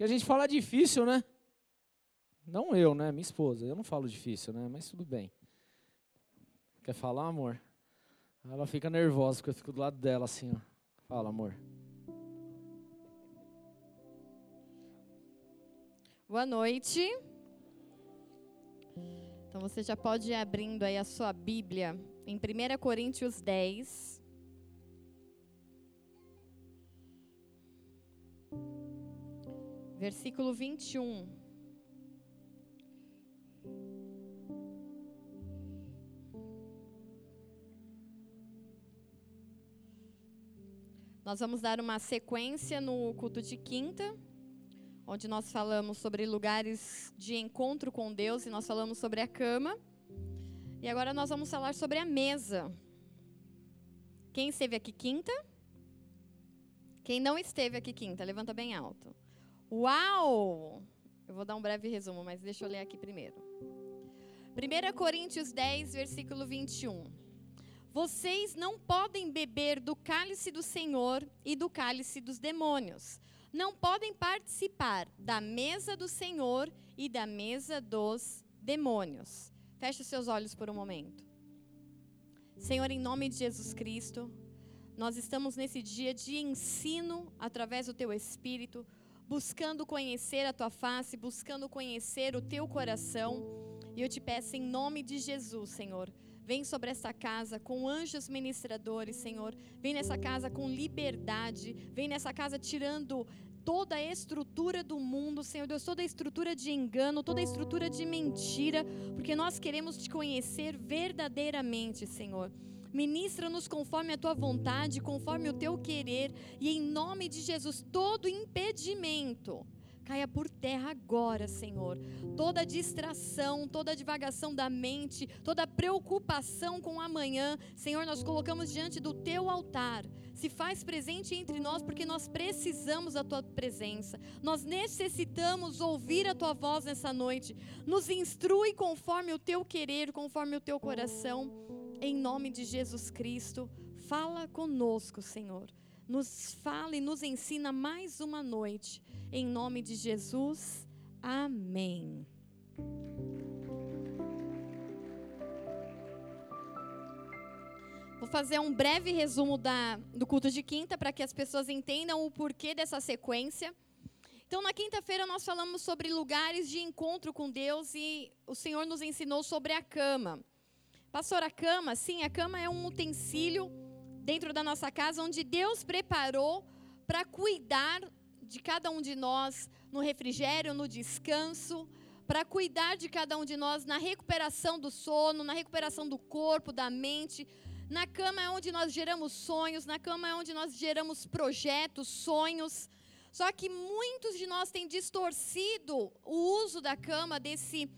Porque a gente fala difícil, né? Não eu, né? Minha esposa. Eu não falo difícil, né? Mas tudo bem. Quer falar, amor? Ela fica nervosa porque eu fico do lado dela assim, ó. Fala, amor. Boa noite. Então você já pode ir abrindo aí a sua Bíblia em 1 Coríntios 10. Versículo 21. Nós vamos dar uma sequência no culto de quinta onde nós falamos sobre lugares de encontro com Deus e nós falamos sobre a cama. E agora nós vamos falar sobre a mesa. Quem esteve aqui quinta? Quem não esteve aqui quinta? Levanta bem alto. Uau! Eu vou dar um breve resumo, mas deixa eu ler aqui primeiro. 1 Coríntios 10, versículo 21. Vocês não podem beber do cálice do Senhor e do cálice dos demônios não podem participar da mesa do Senhor e da mesa dos demônios. Feche os seus olhos por um momento. Senhor, em nome de Jesus Cristo, nós estamos nesse dia de ensino através do teu Espírito, buscando conhecer a tua face, buscando conhecer o teu coração. E eu te peço em nome de Jesus, Senhor, Vem sobre esta casa com anjos ministradores, Senhor. Vem nessa casa com liberdade. Vem nessa casa tirando toda a estrutura do mundo, Senhor Deus, toda a estrutura de engano, toda a estrutura de mentira, porque nós queremos te conhecer verdadeiramente, Senhor. Ministra-nos conforme a tua vontade, conforme o teu querer, e em nome de Jesus, todo impedimento caia por terra agora, Senhor. Toda distração, toda divagação da mente, toda preocupação com amanhã, Senhor, nós colocamos diante do teu altar. Se faz presente entre nós porque nós precisamos da tua presença. Nós necessitamos ouvir a tua voz nessa noite. Nos instrui conforme o teu querer, conforme o teu coração. Em nome de Jesus Cristo, fala conosco, Senhor nos fala e nos ensina mais uma noite. Em nome de Jesus, amém. Vou fazer um breve resumo da, do culto de quinta para que as pessoas entendam o porquê dessa sequência. Então, na quinta-feira, nós falamos sobre lugares de encontro com Deus e o Senhor nos ensinou sobre a cama. Pastor, a cama, sim, a cama é um utensílio dentro da nossa casa onde Deus preparou para cuidar de cada um de nós no refrigério, no descanso, para cuidar de cada um de nós na recuperação do sono, na recuperação do corpo, da mente. Na cama é onde nós geramos sonhos, na cama é onde nós geramos projetos, sonhos. Só que muitos de nós têm distorcido o uso da cama, desse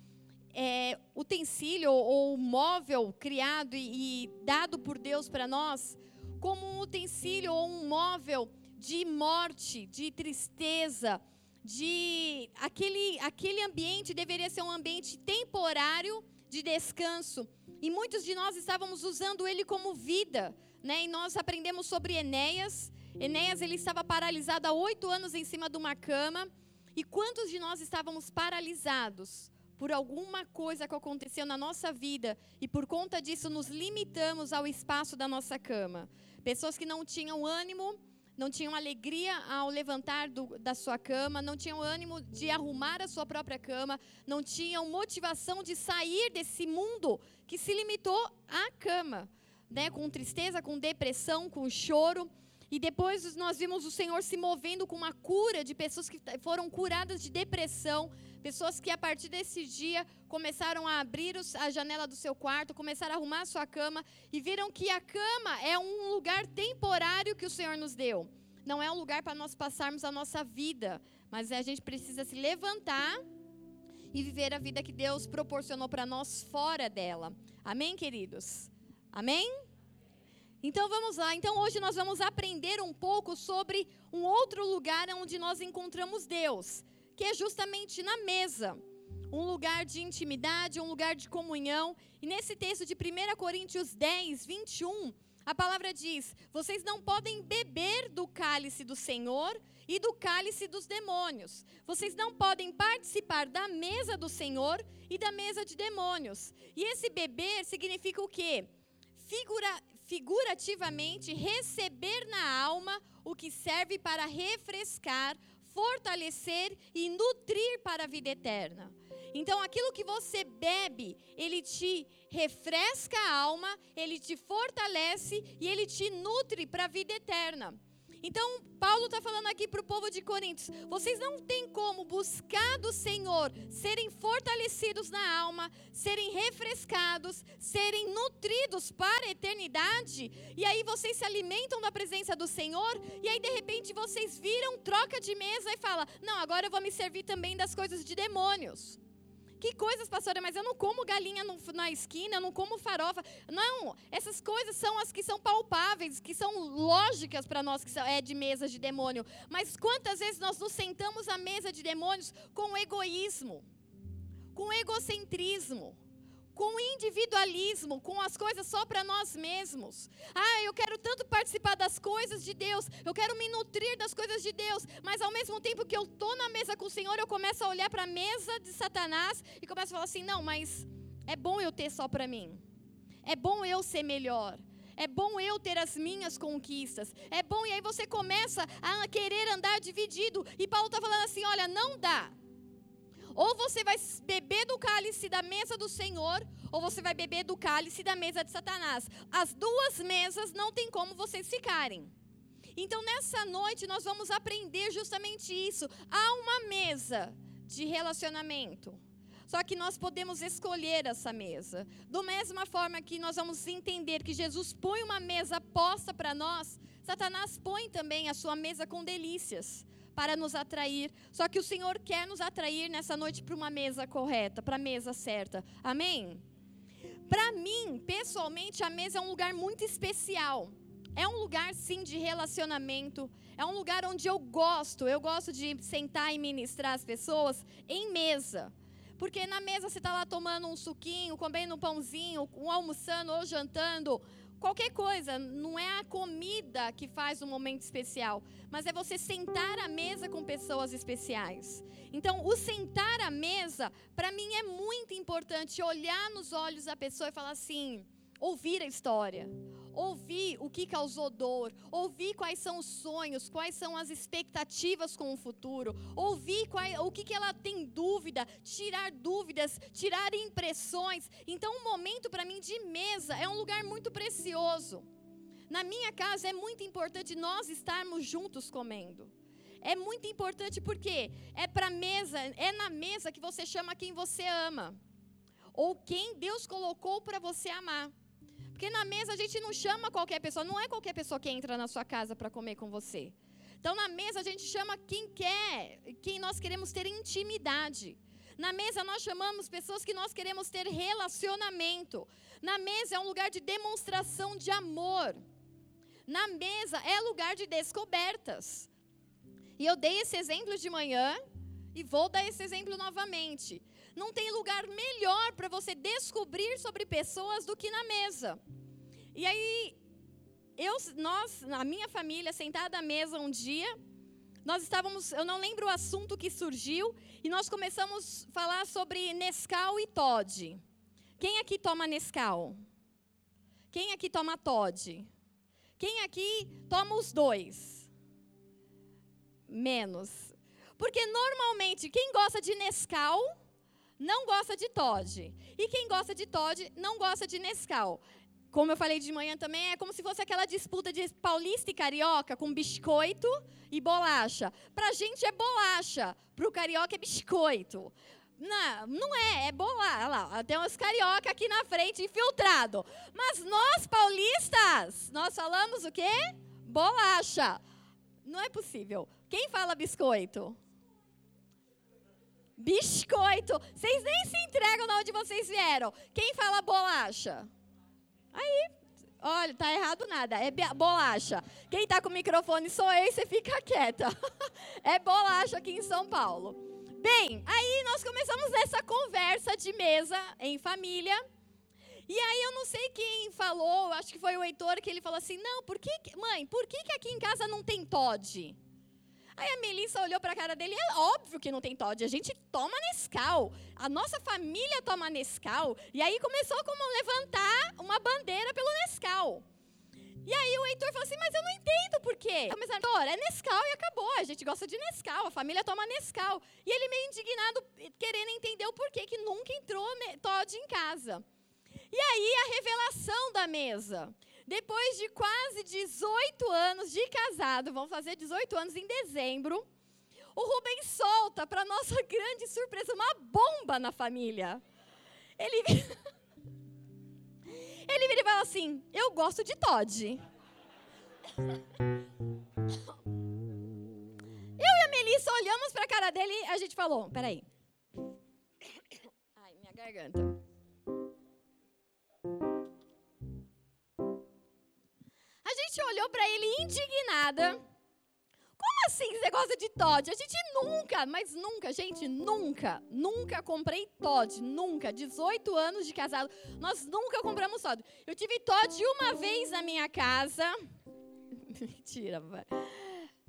é, utensílio ou móvel criado e, e dado por Deus para nós, como um utensílio ou um móvel de morte, de tristeza, de aquele, aquele ambiente deveria ser um ambiente temporário de descanso. E muitos de nós estávamos usando ele como vida, né? E nós aprendemos sobre Enéas. Enéas ele estava paralisado há oito anos em cima de uma cama. E quantos de nós estávamos paralisados por alguma coisa que aconteceu na nossa vida e por conta disso nos limitamos ao espaço da nossa cama? Pessoas que não tinham ânimo não tinham alegria ao levantar do, da sua cama, não tinham ânimo de arrumar a sua própria cama, não tinham motivação de sair desse mundo que se limitou à cama, né? com tristeza, com depressão, com choro. E depois nós vimos o Senhor se movendo com uma cura de pessoas que foram curadas de depressão, Pessoas que a partir desse dia começaram a abrir a janela do seu quarto, começaram a arrumar a sua cama e viram que a cama é um lugar temporário que o Senhor nos deu. Não é um lugar para nós passarmos a nossa vida, mas a gente precisa se levantar e viver a vida que Deus proporcionou para nós fora dela. Amém, queridos? Amém? Então vamos lá. Então hoje nós vamos aprender um pouco sobre um outro lugar onde nós encontramos Deus que é justamente na mesa. Um lugar de intimidade, um lugar de comunhão. E nesse texto de 1 Coríntios 10, 21, a palavra diz: Vocês não podem beber do cálice do Senhor e do cálice dos demônios. Vocês não podem participar da mesa do Senhor e da mesa de demônios. E esse beber significa o quê? Figura, figurativamente, receber na alma o que serve para refrescar, fortalecer e nutrir para a vida eterna. Então, aquilo que você bebe, ele te refresca a alma, ele te fortalece e ele te nutre para a vida eterna. Então, Paulo está falando aqui para o povo de Coríntios: vocês não têm como buscar do Senhor serem fortalecidos na alma, serem refrescados, serem nutridos para a eternidade, e aí vocês se alimentam da presença do Senhor, e aí de repente vocês viram, troca de mesa e fala: não, agora eu vou me servir também das coisas de demônios. Que coisas, pastora, mas eu não como galinha no, na esquina, eu não como farofa. Não, essas coisas são as que são palpáveis, que são lógicas para nós, que são, é de mesa de demônio. Mas quantas vezes nós nos sentamos à mesa de demônios com egoísmo, com egocentrismo, com individualismo, com as coisas só para nós mesmos. Ah, eu quero tanto participar das coisas de Deus, eu quero me nutrir das coisas de Deus, mas ao mesmo tempo que eu estou na mesa com o Senhor, eu começo a olhar para a mesa de Satanás e começo a falar assim: não, mas é bom eu ter só para mim, é bom eu ser melhor. É bom eu ter as minhas conquistas. É bom, e aí você começa a querer andar dividido. E Paulo está falando assim: olha, não dá. Ou você vai beber do cálice da mesa do Senhor, ou você vai beber do cálice da mesa de Satanás. As duas mesas não tem como vocês ficarem. Então, nessa noite, nós vamos aprender justamente isso. Há uma mesa de relacionamento. Só que nós podemos escolher essa mesa. Da mesma forma que nós vamos entender que Jesus põe uma mesa posta para nós, Satanás põe também a sua mesa com delícias para nos atrair. Só que o Senhor quer nos atrair nessa noite para uma mesa correta, para a mesa certa. Amém? Para mim, pessoalmente, a mesa é um lugar muito especial. É um lugar, sim, de relacionamento. É um lugar onde eu gosto. Eu gosto de sentar e ministrar as pessoas em mesa. Porque na mesa você está lá tomando um suquinho, comendo um pãozinho, almoçando ou jantando qualquer coisa, não é a comida que faz um momento especial, mas é você sentar à mesa com pessoas especiais. Então, o sentar à mesa, para mim é muito importante olhar nos olhos da pessoa e falar assim: ouvir a história, ouvir o que causou dor, ouvir quais são os sonhos, quais são as expectativas com o futuro, ouvir qual, o que, que ela tem dúvida, tirar dúvidas, tirar impressões. Então, um momento para mim de mesa é um lugar muito precioso. Na minha casa é muito importante nós estarmos juntos comendo. É muito importante porque é para mesa, é na mesa que você chama quem você ama ou quem Deus colocou para você amar. Porque na mesa a gente não chama qualquer pessoa, não é qualquer pessoa que entra na sua casa para comer com você. Então na mesa a gente chama quem quer, quem nós queremos ter intimidade. Na mesa nós chamamos pessoas que nós queremos ter relacionamento. Na mesa é um lugar de demonstração de amor. Na mesa é lugar de descobertas. E eu dei esse exemplo de manhã e vou dar esse exemplo novamente. Não tem lugar melhor para você descobrir sobre pessoas do que na mesa. E aí, eu, nós, a minha família, sentada à mesa um dia, nós estávamos, eu não lembro o assunto que surgiu, e nós começamos a falar sobre Nescau e Todd. Quem aqui toma Nescau? Quem aqui toma Todd? Quem aqui toma os dois? Menos. Porque normalmente quem gosta de Nescau não gosta de Todd. E quem gosta de Todd não gosta de Nescau. Como eu falei de manhã também, é como se fosse aquela disputa de paulista e carioca com biscoito e bolacha. Pra gente é bolacha, pro carioca é biscoito. Não, não é, é bolacha. lá, tem uns carioca aqui na frente infiltrado. Mas nós paulistas, nós falamos o quê? Bolacha. Não é possível. Quem fala biscoito? Biscoito. Vocês nem se entregam de onde vocês vieram. Quem fala bolacha? Aí, olha, tá errado nada. É bolacha. Quem tá com o microfone sou eu você fica quieta. é bolacha aqui em São Paulo. Bem, aí nós começamos essa conversa de mesa em família. E aí eu não sei quem falou, acho que foi o Heitor que ele falou assim: "Não, por que, mãe, por que, que aqui em casa não tem Todd?" Aí a Melissa olhou para a cara dele, é óbvio que não tem Todd, a gente toma Nescau. A nossa família toma Nescau. E aí começou como levantar uma bandeira pelo Nescau. E aí o Heitor falou assim, mas eu não entendo por quê. Começaram, Heitor, é Nescau e acabou, a gente gosta de Nescau, a família toma Nescau. E ele meio indignado, querendo entender o porquê que nunca entrou Todd em casa. E aí a revelação da mesa. Depois de quase 18 anos de casado, vão fazer 18 anos em dezembro, o Rubens solta, para nossa grande surpresa, uma bomba na família. Ele, ele vira e fala assim: Eu gosto de Todd. Eu e a Melissa olhamos para a cara dele e a gente falou: Peraí. Ai, minha garganta. Gente olhou para ele indignada. Como assim você gosta de Todd? A gente nunca, mas nunca, gente, nunca, nunca comprei Todd, nunca. 18 anos de casado, nós nunca compramos Todd. Eu tive Todd uma vez na minha casa. Mentira, vai.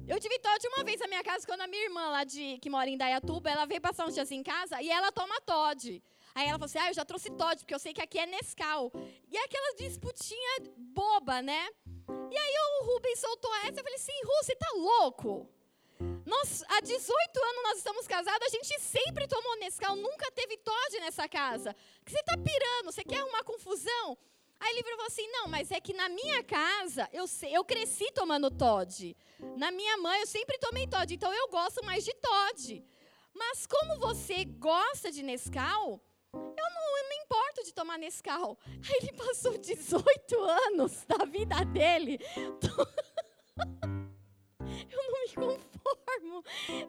Eu tive Todd uma vez na minha casa quando a minha irmã lá de que mora em Dayatuba, ela veio passar uns dias em casa e ela toma Todd. Aí ela falou assim: "Ah, eu já trouxe Todd, porque eu sei que aqui é Nescau". E aquela disputinha boba, né? E aí o Rubens soltou essa, eu falei assim, Ru, você tá louco? Nós, há 18 anos nós estamos casados, a gente sempre tomou Nescau, nunca teve Todd nessa casa. Você tá pirando, você quer arrumar confusão? Aí ele falou assim, não, mas é que na minha casa, eu, eu cresci tomando Todd. Na minha mãe, eu sempre tomei Todd, então eu gosto mais de Todd. Mas como você gosta de Nescau, eu não, eu não importo de tomar Nescau. Aí ele passou 18 anos da vida dele. Eu não me conformo.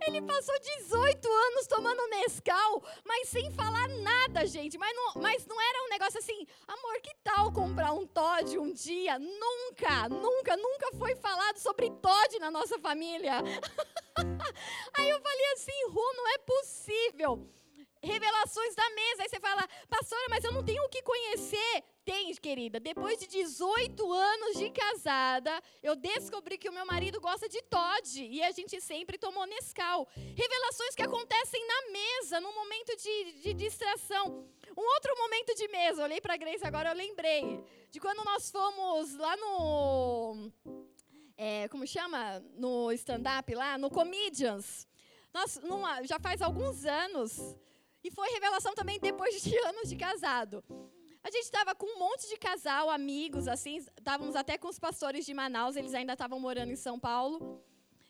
Ele passou 18 anos tomando Nescau, mas sem falar nada, gente. Mas não, mas não era um negócio assim, amor, que tal comprar um Todd um dia? Nunca, nunca, nunca foi falado sobre Todd na nossa família. Aí eu falei assim, Ru, não é possível revelações da mesa. Aí você fala, pastora, mas eu não tenho o que conhecer. Tem, querida. Depois de 18 anos de casada, eu descobri que o meu marido gosta de Todd. E a gente sempre tomou Nescau. Revelações que acontecem na mesa, num momento de, de distração. Um outro momento de mesa, olhei para Grace agora, eu lembrei. De quando nós fomos lá no. É, como chama? No stand-up lá, no Comedians. Nós, numa, já faz alguns anos, e foi revelação também depois de anos de casado. A gente estava com um monte de casal, amigos, assim, estávamos até com os pastores de Manaus, eles ainda estavam morando em São Paulo.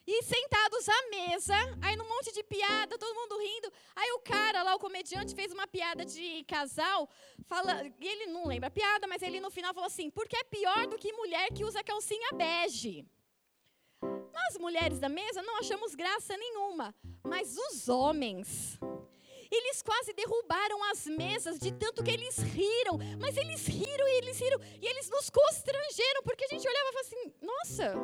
E sentados à mesa, aí num monte de piada, todo mundo rindo. Aí o cara lá, o comediante, fez uma piada de casal, fala, e ele não lembra a piada, mas ele no final falou assim: porque é pior do que mulher que usa calcinha bege. Nós, mulheres da mesa, não achamos graça nenhuma, mas os homens eles quase derrubaram as mesas de tanto que eles riram. Mas eles riram e eles riram. E eles nos constrangeram, porque a gente olhava e falava assim: nossa,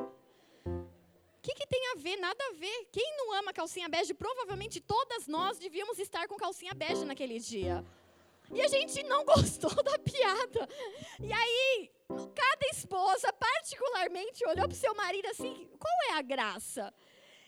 o que, que, tem a ver? Nada a ver. Quem não ama calcinha bege, provavelmente todas nós devíamos estar com calcinha bege naquele dia. E a gente não gostou da piada. E aí, cada esposa, particularmente, olhou para o seu marido assim: qual é a graça?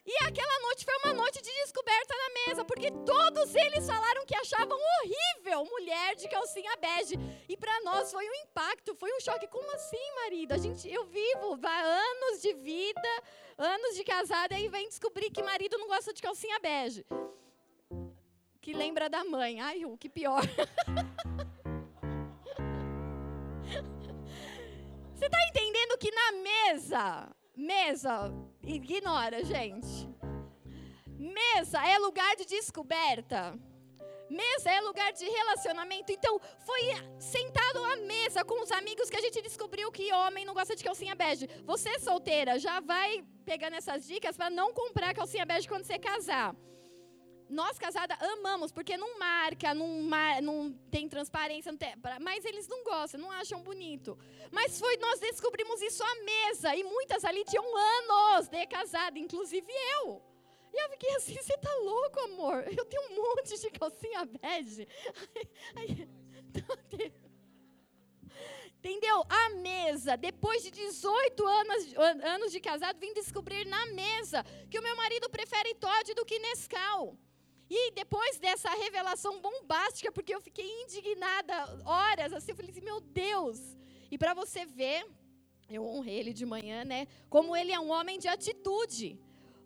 E aquela noite foi uma noite de descoberta na mesa, porque todos eles falaram que achavam horrível mulher de calcinha bege. E para nós foi um impacto, foi um choque. Como assim, marido? A gente, eu vivo há anos de vida, anos de casada, e vem descobrir que marido não gosta de calcinha bege. Que lembra da mãe. Ai, o que pior. Você está entendendo que na mesa Mesa, ignora, gente. Mesa é lugar de descoberta. Mesa é lugar de relacionamento. Então, foi sentado à mesa com os amigos que a gente descobriu que homem não gosta de calcinha bege. Você solteira, já vai pegando essas dicas para não comprar calcinha bege quando você casar nós casada amamos, porque não marca, não, mar, não tem transparência, não tem, mas eles não gostam, não acham bonito. Mas foi, nós descobrimos isso à mesa, e muitas ali tinham anos de casada, inclusive eu. E eu fiquei assim, você tá louco, amor? Eu tenho um monte de calcinha bege. Entendeu? A mesa, depois de 18 anos, anos de casado, vim descobrir na mesa que o meu marido prefere Todd do que Nescau. E depois dessa revelação bombástica, porque eu fiquei indignada horas, assim, eu falei assim, meu Deus. E para você ver, eu honrei ele de manhã, né? Como ele é um homem de atitude.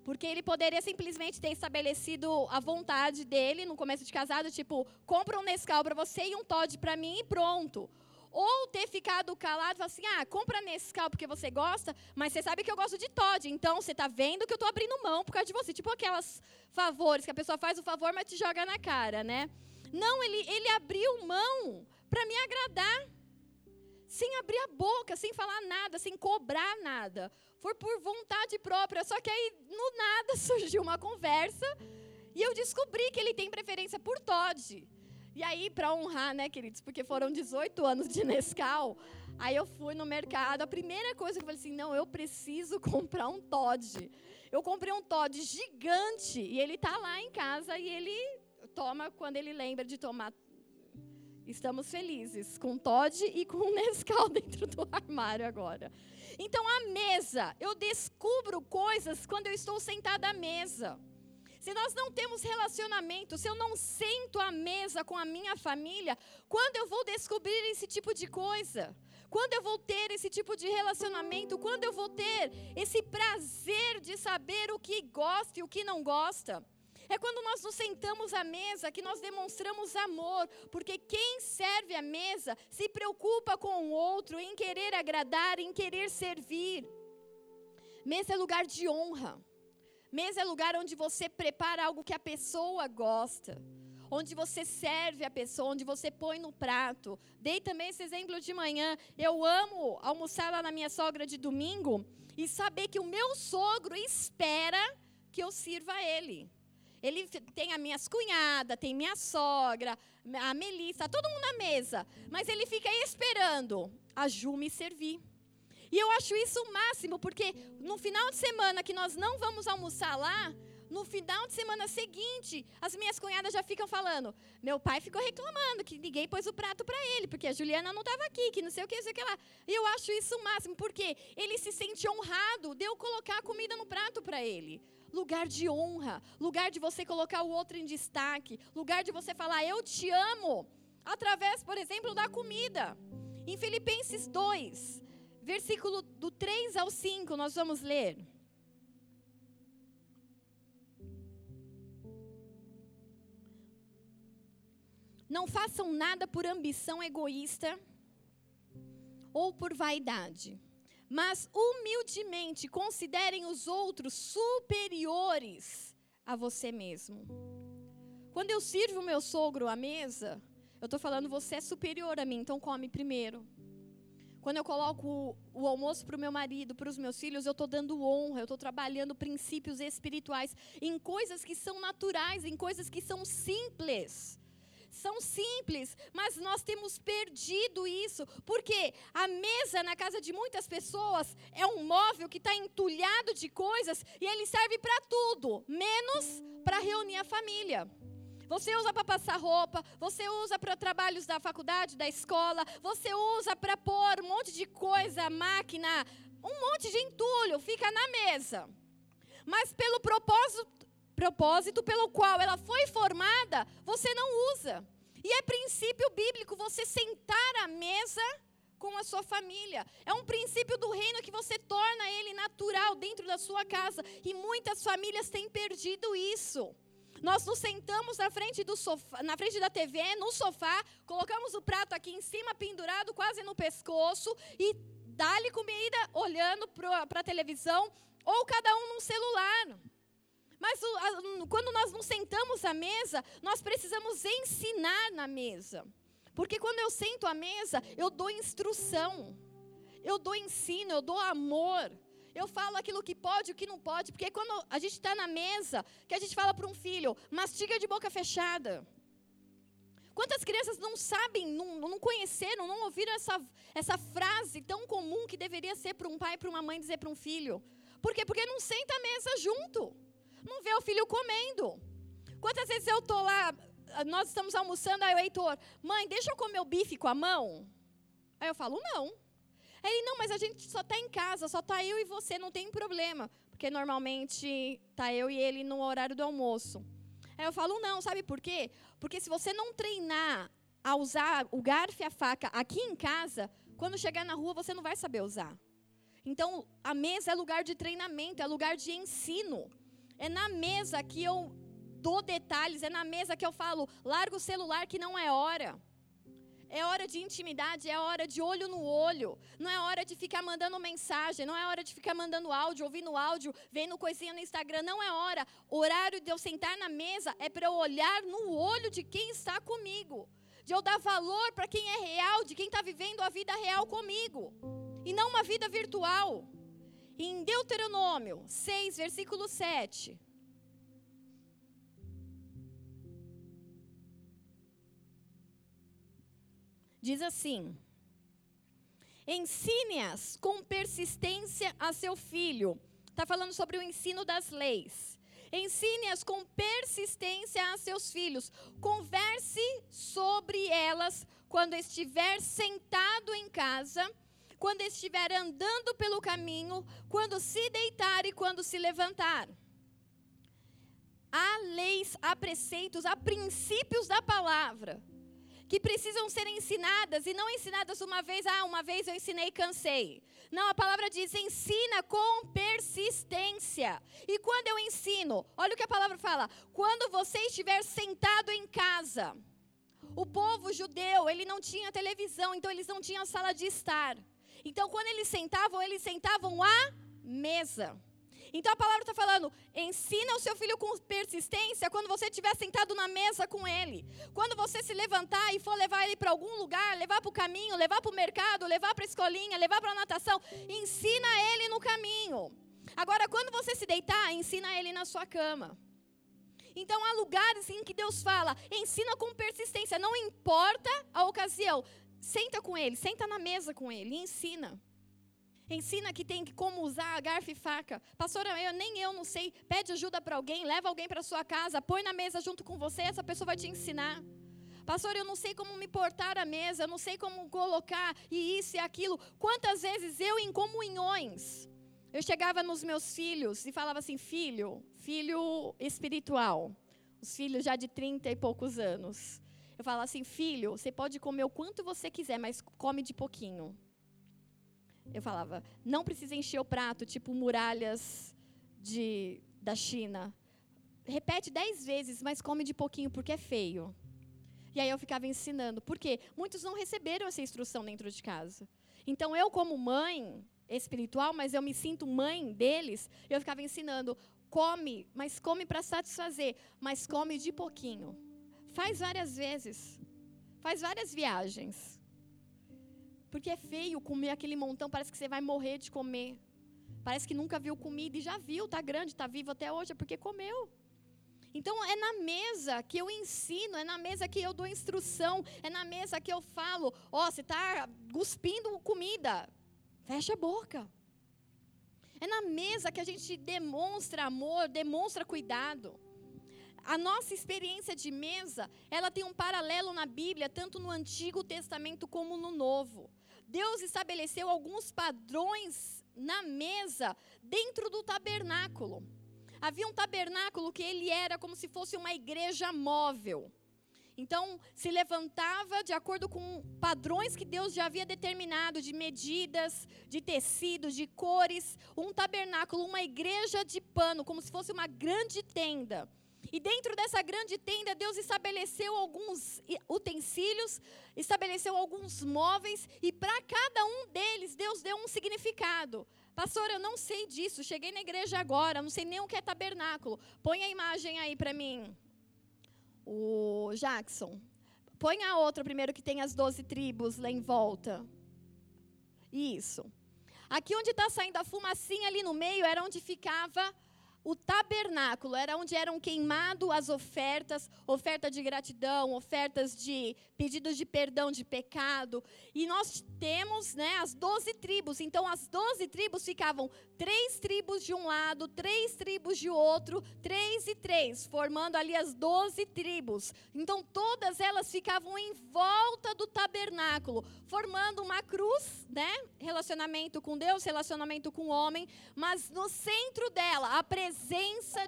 Porque ele poderia simplesmente ter estabelecido a vontade dele no começo de casado, tipo, compra um Nescau para você e um Todd para mim e pronto. Ou ter ficado calado e falar assim: ah, compra Nescau porque você gosta, mas você sabe que eu gosto de Todd, então você está vendo que eu estou abrindo mão por causa de você. Tipo aquelas favores que a pessoa faz o favor, mas te joga na cara, né? Não, ele, ele abriu mão para me agradar, sem abrir a boca, sem falar nada, sem cobrar nada. Foi por vontade própria. Só que aí, no nada, surgiu uma conversa e eu descobri que ele tem preferência por Todd. E aí, para honrar, né, queridos, porque foram 18 anos de Nescau, aí eu fui no mercado, a primeira coisa que eu falei assim, não, eu preciso comprar um Todd. Eu comprei um Todd gigante e ele está lá em casa e ele toma quando ele lembra de tomar. Estamos felizes com Todd e com Nescau dentro do armário agora. Então, a mesa, eu descubro coisas quando eu estou sentada à mesa. Se nós não temos relacionamento, se eu não sento à mesa com a minha família, quando eu vou descobrir esse tipo de coisa? Quando eu vou ter esse tipo de relacionamento? Quando eu vou ter esse prazer de saber o que gosta e o que não gosta? É quando nós nos sentamos à mesa que nós demonstramos amor, porque quem serve à mesa se preocupa com o outro, em querer agradar, em querer servir. Mesa é lugar de honra. Mesa é lugar onde você prepara algo que a pessoa gosta. Onde você serve a pessoa, onde você põe no prato. Dei também esse exemplo de manhã. Eu amo almoçar lá na minha sogra de domingo e saber que o meu sogro espera que eu sirva a ele. Ele tem as minhas cunhadas, tem minha sogra, a Melissa, todo mundo na mesa. Mas ele fica aí esperando a Ju me servir. E eu acho isso o máximo, porque no final de semana que nós não vamos almoçar lá, no final de semana seguinte, as minhas cunhadas já ficam falando: meu pai ficou reclamando que ninguém pôs o prato para ele, porque a Juliana não estava aqui, que não sei o que, não sei o que lá. E eu acho isso o máximo, porque ele se sente honrado de eu colocar a comida no prato para ele. Lugar de honra, lugar de você colocar o outro em destaque, lugar de você falar: eu te amo, através, por exemplo, da comida. Em Filipenses 2, versículo do 3 ao 5, nós vamos ler. Não façam nada por ambição egoísta ou por vaidade, mas humildemente considerem os outros superiores a você mesmo. Quando eu sirvo meu sogro à mesa, eu estou falando, você é superior a mim, então come primeiro. Quando eu coloco o, almoço para o meu marido, para os meus filhos, eu estou dando honra, eu estou trabalhando princípios espirituais em coisas que são naturais, em coisas que são simples são simples, mas nós temos perdido isso, porque a mesa na casa de muitas pessoas é um móvel que está entulhado de coisas e ele serve para tudo, menos para reunir a família. Você usa para passar roupa, você usa para trabalhos da faculdade, da escola, você usa para pôr um monte de coisa, máquina, um monte de entulho, fica na mesa. Mas pelo propósito, propósito pelo qual ela foi formada, você não usa. E é princípio bíblico você sentar à mesa com a sua família. É um princípio do reino que você torna ele natural dentro da sua casa. E muitas famílias têm perdido isso. Nós nos sentamos na frente do sofá, na frente da TV, no sofá, colocamos o prato aqui em cima, pendurado quase no pescoço, e dá-lhe comida olhando para a televisão, ou cada um num celular. Mas quando nós nos sentamos à mesa, nós precisamos ensinar na mesa. Porque quando eu sento à mesa, eu dou instrução, eu dou ensino, eu dou amor. Eu falo aquilo que pode e o que não pode, porque quando a gente está na mesa, que a gente fala para um filho, mastiga de boca fechada. Quantas crianças não sabem, não, não conheceram, não ouviram essa, essa frase tão comum que deveria ser para um pai para uma mãe dizer para um filho? Por quê? Porque não senta à mesa junto. Não vê o filho comendo. Quantas vezes eu estou lá, nós estamos almoçando, aí o Heitor, mãe, deixa eu comer o bife com a mão? Aí eu falo, não. Ele, não, mas a gente só está em casa, só está eu e você, não tem problema. Porque normalmente tá eu e ele no horário do almoço. Aí eu falo, não, sabe por quê? Porque se você não treinar a usar o garfo e a faca aqui em casa, quando chegar na rua você não vai saber usar. Então, a mesa é lugar de treinamento, é lugar de ensino. É na mesa que eu dou detalhes, é na mesa que eu falo, larga o celular que não é hora. É hora de intimidade, é hora de olho no olho. Não é hora de ficar mandando mensagem, não é hora de ficar mandando áudio, ouvindo áudio, vendo coisinha no Instagram. Não é hora. O horário de eu sentar na mesa é para eu olhar no olho de quem está comigo. De eu dar valor para quem é real, de quem está vivendo a vida real comigo. E não uma vida virtual. Em Deuteronômio 6, versículo 7. Diz assim: Ensine-as com persistência a seu filho. Está falando sobre o ensino das leis. Ensine-as com persistência a seus filhos. Converse sobre elas quando estiver sentado em casa, quando estiver andando pelo caminho, quando se deitar e quando se levantar. Há leis, há preceitos, há princípios da palavra que precisam ser ensinadas e não ensinadas uma vez, ah, uma vez eu ensinei e cansei. Não, a palavra diz ensina com persistência. E quando eu ensino, olha o que a palavra fala: quando você estiver sentado em casa. O povo judeu, ele não tinha televisão, então eles não tinham sala de estar. Então, quando eles sentavam, eles sentavam à mesa. Então a palavra está falando: ensina o seu filho com persistência quando você estiver sentado na mesa com ele. Quando você se levantar e for levar ele para algum lugar, levar para o caminho, levar para o mercado, levar para a escolinha, levar para a natação, ensina ele no caminho. Agora, quando você se deitar, ensina ele na sua cama. Então há lugares em que Deus fala, ensina com persistência, não importa a ocasião. Senta com ele, senta na mesa com ele, ensina. Ensina que tem como usar garfo e faca. Pastora, eu, nem eu não sei. Pede ajuda para alguém, leva alguém para sua casa, põe na mesa junto com você, essa pessoa vai te ensinar. Pastor, eu não sei como me portar à mesa, eu não sei como colocar e isso e aquilo. Quantas vezes eu em comunhões, eu chegava nos meus filhos e falava assim: filho, filho espiritual, os filhos já de 30 e poucos anos. Eu falava assim: filho, você pode comer o quanto você quiser, mas come de pouquinho. Eu falava, não precisa encher o prato, tipo muralhas de, da China. Repete dez vezes, mas come de pouquinho, porque é feio. E aí eu ficava ensinando. Por quê? Muitos não receberam essa instrução dentro de casa. Então eu, como mãe espiritual, mas eu me sinto mãe deles, eu ficava ensinando. Come, mas come para satisfazer, mas come de pouquinho. Faz várias vezes. Faz várias viagens. Porque é feio comer aquele montão, parece que você vai morrer de comer. Parece que nunca viu comida e já viu, está grande, está vivo até hoje, é porque comeu. Então é na mesa que eu ensino, é na mesa que eu dou instrução, é na mesa que eu falo, ó, oh, você está cuspindo comida, fecha a boca. É na mesa que a gente demonstra amor, demonstra cuidado. A nossa experiência de mesa, ela tem um paralelo na Bíblia, tanto no Antigo Testamento como no Novo. Deus estabeleceu alguns padrões na mesa dentro do tabernáculo. Havia um tabernáculo que ele era como se fosse uma igreja móvel. Então, se levantava de acordo com padrões que Deus já havia determinado, de medidas, de tecidos, de cores, um tabernáculo, uma igreja de pano, como se fosse uma grande tenda. E dentro dessa grande tenda, Deus estabeleceu alguns utensílios, estabeleceu alguns móveis, e para cada um deles, Deus deu um significado. Pastor, eu não sei disso, cheguei na igreja agora, não sei nem o que é tabernáculo. Põe a imagem aí para mim, o Jackson. Põe a outra primeiro que tem as doze tribos lá em volta. Isso. Aqui onde está saindo a fumacinha ali no meio era onde ficava o tabernáculo era onde eram queimadas as ofertas, oferta de gratidão, ofertas de pedidos de perdão de pecado. E nós temos né, as doze tribos. Então, as doze tribos ficavam três tribos de um lado, três tribos de outro, três e três, formando ali as doze tribos. Então, todas elas ficavam em volta do tabernáculo, formando uma cruz, né? Relacionamento com Deus, relacionamento com o homem, mas no centro dela, a presença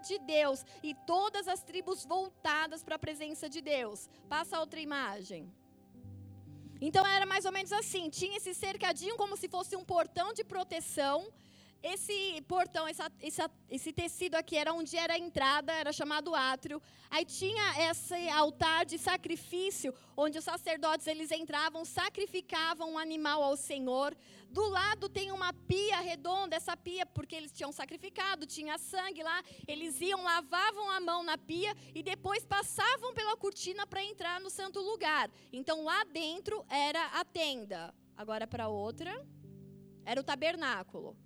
de Deus e todas as tribos voltadas para a presença de Deus. Passa outra imagem. Então era mais ou menos assim: tinha esse cercadinho como se fosse um portão de proteção. Esse portão, essa, esse, esse tecido aqui era onde era a entrada, era chamado átrio. Aí tinha esse altar de sacrifício, onde os sacerdotes eles entravam, sacrificavam um animal ao Senhor. Do lado tem uma pia redonda, essa pia, porque eles tinham sacrificado, tinha sangue lá. Eles iam, lavavam a mão na pia e depois passavam pela cortina para entrar no santo lugar. Então lá dentro era a tenda. Agora para outra, era o tabernáculo.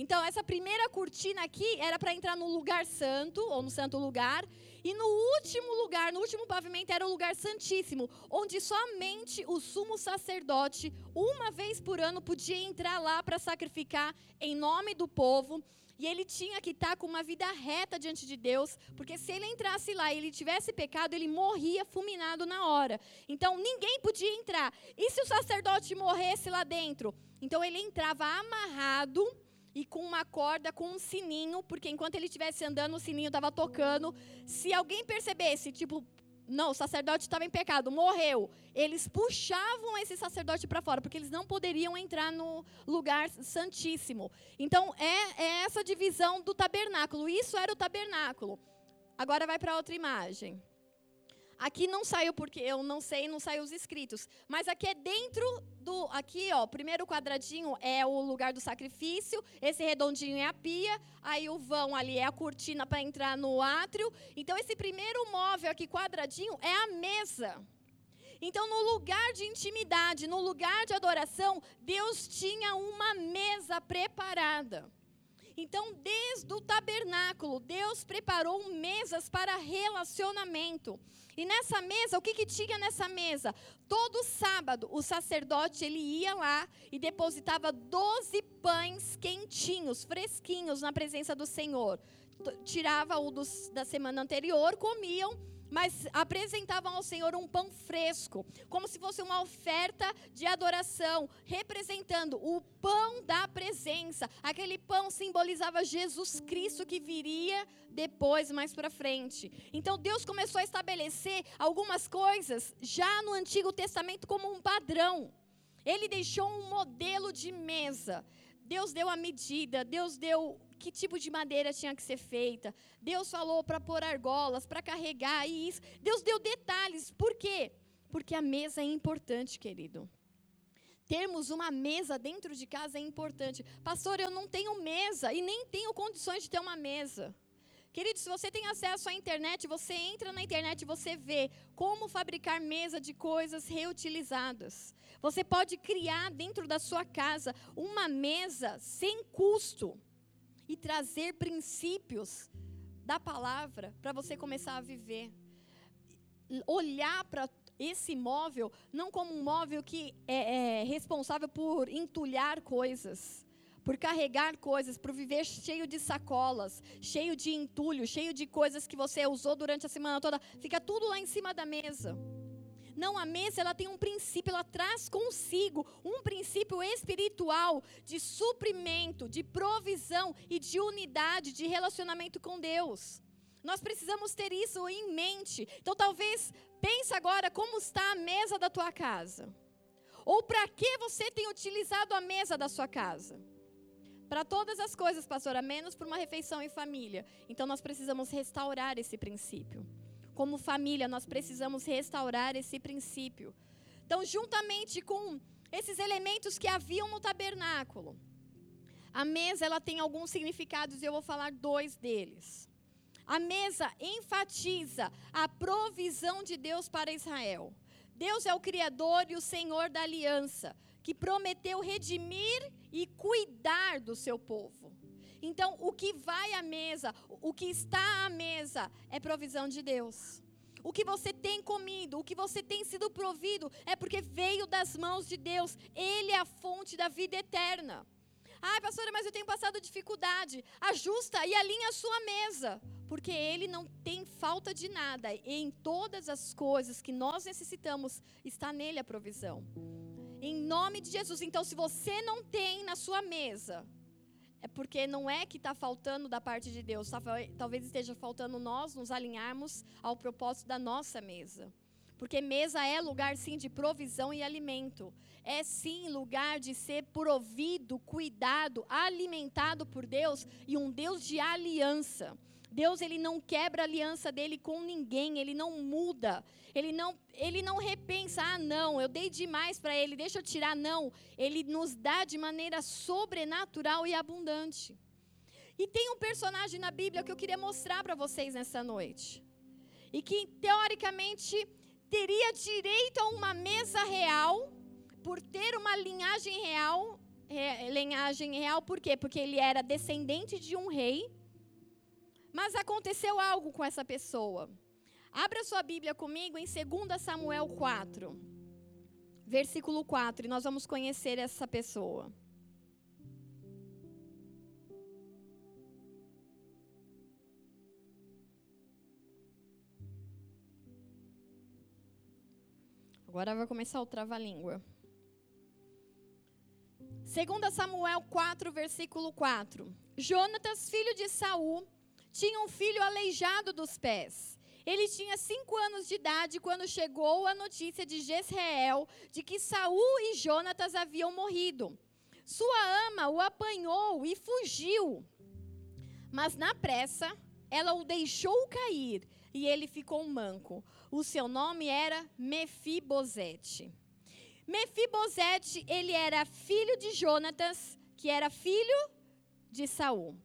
Então, essa primeira cortina aqui era para entrar no lugar santo, ou no santo lugar. E no último lugar, no último pavimento, era o lugar santíssimo, onde somente o sumo sacerdote, uma vez por ano, podia entrar lá para sacrificar em nome do povo. E ele tinha que estar tá com uma vida reta diante de Deus, porque se ele entrasse lá e ele tivesse pecado, ele morria fulminado na hora. Então ninguém podia entrar. E se o sacerdote morresse lá dentro? Então ele entrava amarrado e com uma corda, com um sininho, porque enquanto ele estivesse andando, o sininho estava tocando. Se alguém percebesse, tipo, não, o sacerdote estava em pecado, morreu. Eles puxavam esse sacerdote para fora, porque eles não poderiam entrar no lugar santíssimo. Então, é, é essa divisão do tabernáculo. Isso era o tabernáculo. Agora vai para outra imagem. Aqui não saiu porque eu não sei, não saiu os escritos. Mas aqui é dentro do. Aqui, ó, primeiro quadradinho é o lugar do sacrifício. Esse redondinho é a pia. Aí o vão ali é a cortina para entrar no átrio. Então, esse primeiro móvel aqui, quadradinho, é a mesa. Então, no lugar de intimidade, no lugar de adoração, Deus tinha uma mesa preparada. Então, desde o tabernáculo, Deus preparou mesas para relacionamento. E nessa mesa, o que, que tinha nessa mesa? Todo sábado, o sacerdote ele ia lá e depositava 12 pães quentinhos, fresquinhos, na presença do Senhor. Tirava o dos, da semana anterior, comiam mas apresentavam ao Senhor um pão fresco, como se fosse uma oferta de adoração, representando o pão da presença. Aquele pão simbolizava Jesus Cristo que viria depois, mais para frente. Então Deus começou a estabelecer algumas coisas já no Antigo Testamento como um padrão. Ele deixou um modelo de mesa. Deus deu a medida, Deus deu que tipo de madeira tinha que ser feita. Deus falou para pôr argolas, para carregar e isso. Deus deu detalhes. Por quê? Porque a mesa é importante, querido. Termos uma mesa dentro de casa é importante. Pastor, eu não tenho mesa e nem tenho condições de ter uma mesa. Querido, se você tem acesso à internet, você entra na internet e você vê como fabricar mesa de coisas reutilizadas. Você pode criar dentro da sua casa uma mesa sem custo e trazer princípios da palavra para você começar a viver. Olhar para esse móvel não como um móvel que é, é responsável por entulhar coisas, por carregar coisas, por viver cheio de sacolas, cheio de entulho, cheio de coisas que você usou durante a semana toda. Fica tudo lá em cima da mesa. Não, a mesa ela tem um princípio, ela traz consigo um princípio espiritual de suprimento, de provisão e de unidade, de relacionamento com Deus. Nós precisamos ter isso em mente. Então talvez pense agora como está a mesa da tua casa. Ou para que você tem utilizado a mesa da sua casa? Para todas as coisas, pastora, menos para uma refeição em família. Então nós precisamos restaurar esse princípio como família, nós precisamos restaurar esse princípio. Então, juntamente com esses elementos que haviam no tabernáculo, a mesa ela tem alguns significados e eu vou falar dois deles. A mesa enfatiza a provisão de Deus para Israel. Deus é o Criador e o Senhor da aliança, que prometeu redimir e cuidar do seu povo. Então, o que vai à mesa, o que está à mesa, é provisão de Deus. O que você tem comido, o que você tem sido provido, é porque veio das mãos de Deus. Ele é a fonte da vida eterna. Ai, pastora, mas eu tenho passado dificuldade. Ajusta e alinha a sua mesa. Porque Ele não tem falta de nada. E em todas as coisas que nós necessitamos, está nele a provisão. Em nome de Jesus. Então, se você não tem na sua mesa, é porque não é que está faltando da parte de Deus. Tá, talvez esteja faltando nós nos alinharmos ao propósito da nossa mesa. Porque mesa é lugar, sim, de provisão e alimento. É, sim, lugar de ser provido, cuidado, alimentado por Deus e um Deus de aliança. Deus ele não quebra a aliança dele com ninguém, ele não muda, ele não, ele não repensa, ah não, eu dei demais para ele, deixa eu tirar, não. Ele nos dá de maneira sobrenatural e abundante. E tem um personagem na Bíblia que eu queria mostrar para vocês nessa noite. E que teoricamente teria direito a uma mesa real, por ter uma linhagem real, linhagem real, por quê? Porque ele era descendente de um rei mas aconteceu algo com essa pessoa. Abra sua Bíblia comigo em 2 Samuel 4, versículo 4, e nós vamos conhecer essa pessoa. Agora vai começar o trava-língua. 2 Samuel 4, versículo 4. Jonatas, filho de Saul, tinha um filho aleijado dos pés. Ele tinha cinco anos de idade quando chegou a notícia de Jezreel de que Saul e Jonatas haviam morrido. Sua ama o apanhou e fugiu. Mas na pressa, ela o deixou cair e ele ficou manco. O seu nome era Mefibosete. Mefibosete, ele era filho de Jonatas, que era filho de Saul.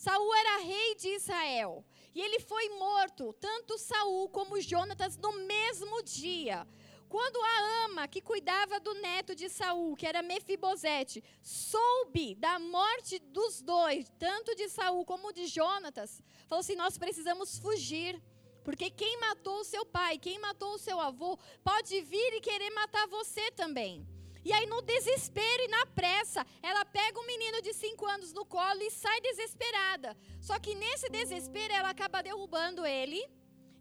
Saul era rei de Israel. E ele foi morto, tanto Saul como Jonatas, no mesmo dia. Quando a ama que cuidava do neto de Saul, que era Mefibosete, soube da morte dos dois, tanto de Saul como de Jonatas, falou assim: nós precisamos fugir. Porque quem matou o seu pai, quem matou o seu avô, pode vir e querer matar você também. E aí, no desespero e na pressa, ela pega um menino de 5 anos no colo e sai desesperada. Só que nesse desespero, ela acaba derrubando ele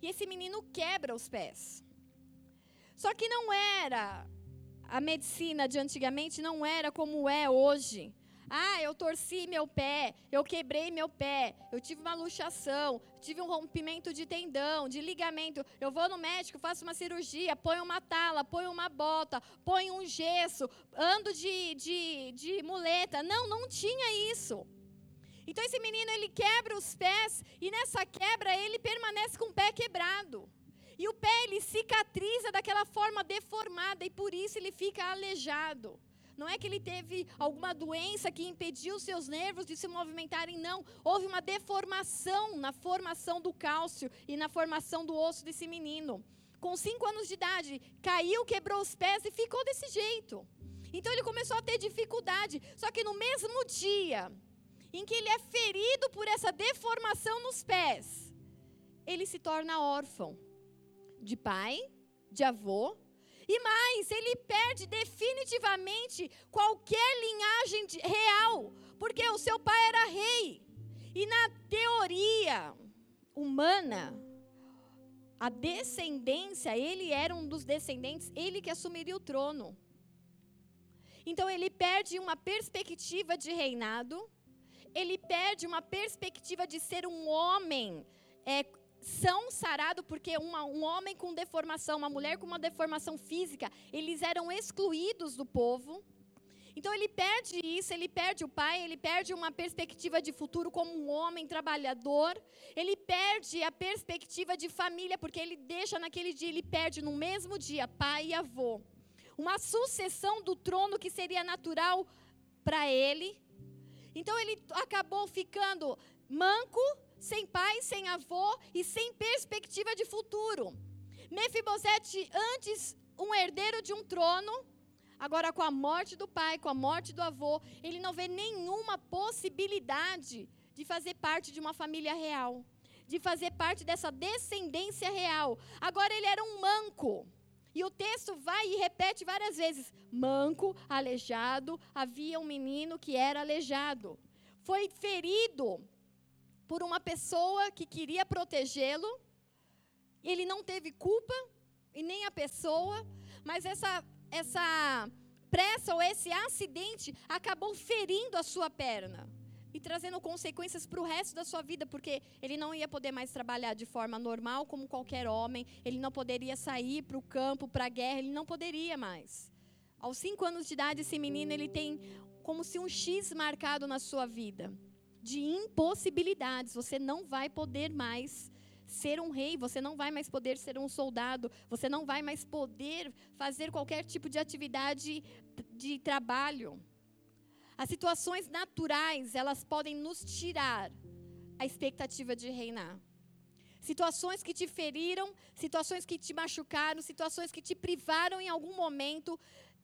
e esse menino quebra os pés. Só que não era a medicina de antigamente, não era como é hoje. Ah, eu torci meu pé, eu quebrei meu pé, eu tive uma luxação, tive um rompimento de tendão, de ligamento. Eu vou no médico, faço uma cirurgia, ponho uma tala, ponho uma bota, ponho um gesso, ando de, de, de muleta. Não, não tinha isso. Então esse menino ele quebra os pés e nessa quebra ele permanece com o pé quebrado. E o pé ele cicatriza daquela forma deformada e por isso ele fica aleijado. Não é que ele teve alguma doença que impediu seus nervos de se movimentarem, não. Houve uma deformação na formação do cálcio e na formação do osso desse menino. Com cinco anos de idade, caiu, quebrou os pés e ficou desse jeito. Então ele começou a ter dificuldade. Só que no mesmo dia em que ele é ferido por essa deformação nos pés, ele se torna órfão de pai, de avô e mais, ele perde definitivamente qualquer linhagem real, porque o seu pai era rei. E na teoria humana, a descendência, ele era um dos descendentes, ele que assumiria o trono. Então ele perde uma perspectiva de reinado, ele perde uma perspectiva de ser um homem é, são sarado porque uma, um homem com deformação, uma mulher com uma deformação física, eles eram excluídos do povo. Então ele perde isso, ele perde o pai, ele perde uma perspectiva de futuro como um homem trabalhador, ele perde a perspectiva de família, porque ele deixa naquele dia, ele perde no mesmo dia pai e avô. Uma sucessão do trono que seria natural para ele. Então ele acabou ficando manco, sem pai, sem avô e sem perspectiva de futuro. Mefibosete, antes um herdeiro de um trono, agora com a morte do pai, com a morte do avô, ele não vê nenhuma possibilidade de fazer parte de uma família real, de fazer parte dessa descendência real. Agora ele era um manco. E o texto vai e repete várias vezes: manco, aleijado, havia um menino que era aleijado. Foi ferido por uma pessoa que queria protegê-lo. Ele não teve culpa, e nem a pessoa, mas essa, essa pressa ou esse acidente acabou ferindo a sua perna e trazendo consequências para o resto da sua vida, porque ele não ia poder mais trabalhar de forma normal como qualquer homem, ele não poderia sair para o campo, para a guerra, ele não poderia mais. Aos cinco anos de idade, esse menino ele tem como se um X marcado na sua vida de impossibilidades. Você não vai poder mais ser um rei, você não vai mais poder ser um soldado, você não vai mais poder fazer qualquer tipo de atividade de trabalho. As situações naturais, elas podem nos tirar a expectativa de reinar. Situações que te feriram, situações que te machucaram, situações que te privaram em algum momento,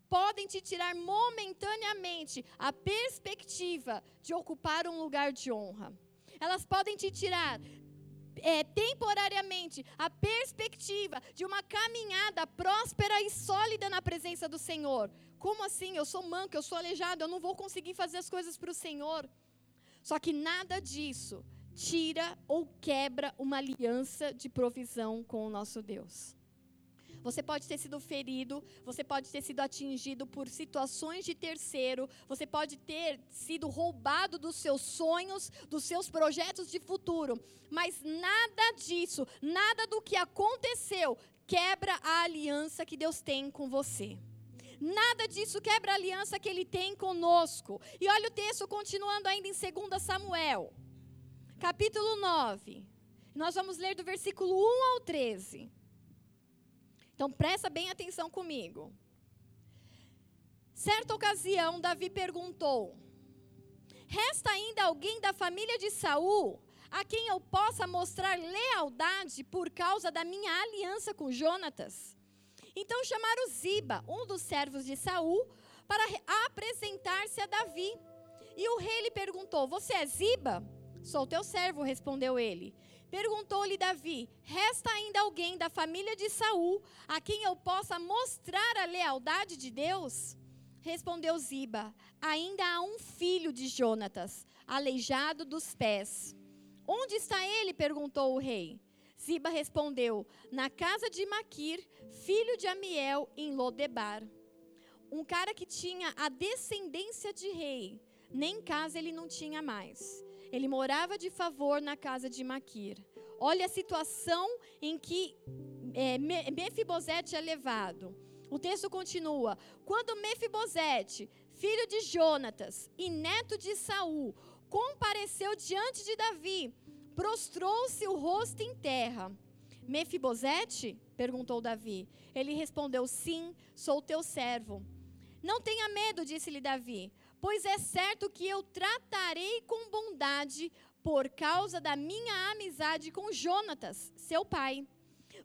podem te tirar momentaneamente a perspectiva de ocupar um lugar de honra. Elas podem te tirar é, temporariamente a perspectiva de uma caminhada próspera e sólida na presença do Senhor. Como assim? Eu sou manco, eu sou aleijado, eu não vou conseguir fazer as coisas para o Senhor. Só que nada disso tira ou quebra uma aliança de provisão com o nosso Deus. Você pode ter sido ferido, você pode ter sido atingido por situações de terceiro, você pode ter sido roubado dos seus sonhos, dos seus projetos de futuro, mas nada disso, nada do que aconteceu quebra a aliança que Deus tem com você. Nada disso quebra a aliança que ele tem conosco. E olha o texto continuando ainda em 2 Samuel, capítulo 9. Nós vamos ler do versículo 1 ao 13. Então presta bem atenção comigo. Certa ocasião, Davi perguntou: Resta ainda alguém da família de Saul a quem eu possa mostrar lealdade por causa da minha aliança com Jonatas? Então chamaram Ziba, um dos servos de Saul, para apresentar-se a Davi. E o rei lhe perguntou: Você é Ziba? Sou teu servo, respondeu ele. Perguntou-lhe Davi: Resta ainda alguém da família de Saul a quem eu possa mostrar a lealdade de Deus? Respondeu Ziba: Ainda há um filho de Jonatas, aleijado dos pés. Onde está ele? perguntou o rei. Ziba respondeu: Na casa de Maquir, filho de Amiel, em Lodebar. Um cara que tinha a descendência de rei, nem casa ele não tinha mais. Ele morava de favor na casa de Maquir. Olha a situação em que é, Mefibosete é levado. O texto continua: Quando Mefibosete, filho de Jonatas e neto de Saul, compareceu diante de Davi, prostrou-se o rosto em terra. Mefibosete? perguntou Davi. Ele respondeu: Sim, sou teu servo. Não tenha medo, disse-lhe Davi, Pois é certo que eu tratarei com bondade por causa da minha amizade com Jonatas, seu pai.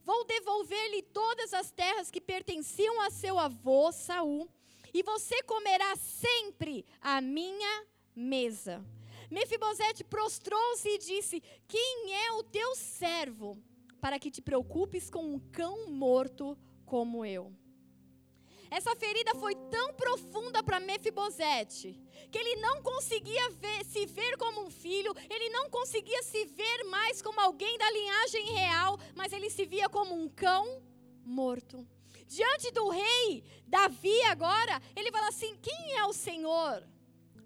Vou devolver-lhe todas as terras que pertenciam a seu avô Saul, e você comerá sempre a minha mesa. Mefibosete prostrou-se e disse: Quem é o teu servo para que te preocupes com um cão morto como eu? Essa ferida foi tão profunda para Mefibosete que ele não conseguia ver, se ver como um filho, ele não conseguia se ver mais como alguém da linhagem real, mas ele se via como um cão morto. Diante do rei Davi agora, ele fala assim: "Quem é o Senhor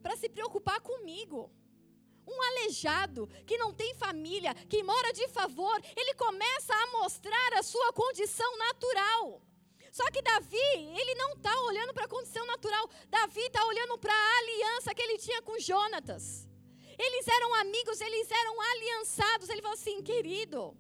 para se preocupar comigo?" um aleijado, que não tem família, que mora de favor, ele começa a mostrar a sua condição natural. Só que Davi, ele não está olhando para a condição natural. Davi está olhando para a aliança que ele tinha com Jonatas. Eles eram amigos, eles eram aliançados. Ele falou assim, querido,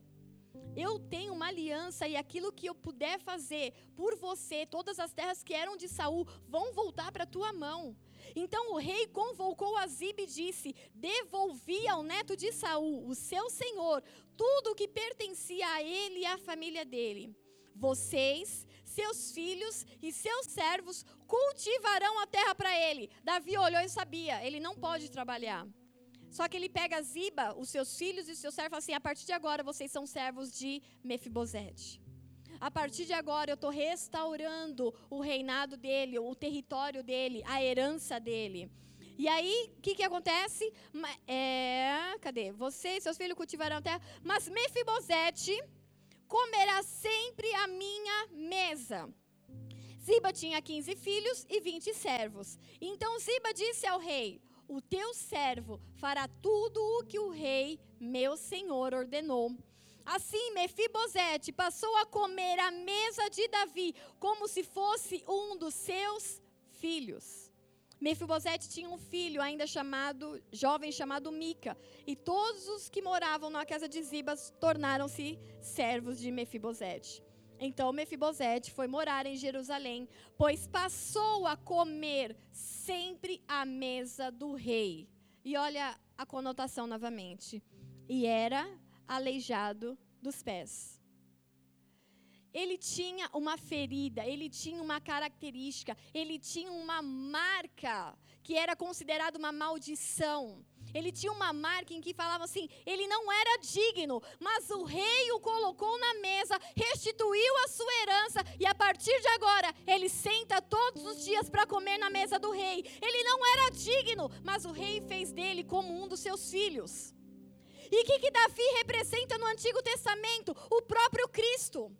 eu tenho uma aliança e aquilo que eu puder fazer por você, todas as terras que eram de Saul vão voltar para a tua mão. Então o rei convocou Azib e disse: Devolvi ao neto de Saul, o seu senhor, tudo o que pertencia a ele e à família dele. Vocês seus filhos e seus servos cultivarão a terra para ele. Davi olhou e sabia, ele não pode trabalhar. Só que ele pega Ziba, os seus filhos e os seus servos, e fala assim: a partir de agora vocês são servos de Mefibosete. A partir de agora eu estou restaurando o reinado dele, o território dele, a herança dele. E aí, o que, que acontece? É, cadê? Você e seus filhos cultivarão a terra, mas Mefibosete comerá sempre a minha mesa. Ziba tinha 15 filhos e 20 servos. Então Ziba disse ao rei: O teu servo fará tudo o que o rei, meu senhor, ordenou. Assim, Mefibosete passou a comer à mesa de Davi, como se fosse um dos seus filhos. Mefibosete tinha um filho ainda chamado, jovem chamado Mica, e todos os que moravam na casa de Zibas tornaram-se servos de Mefibosete. Então Mefibosete foi morar em Jerusalém, pois passou a comer sempre à mesa do rei. E olha a conotação novamente. E era aleijado dos pés. Ele tinha uma ferida, ele tinha uma característica, ele tinha uma marca que era considerada uma maldição. Ele tinha uma marca em que falava assim: ele não era digno, mas o rei o colocou na mesa, restituiu a sua herança e a partir de agora ele senta todos os dias para comer na mesa do rei. Ele não era digno, mas o rei fez dele como um dos seus filhos. E o que, que Davi representa no Antigo Testamento? O próprio Cristo.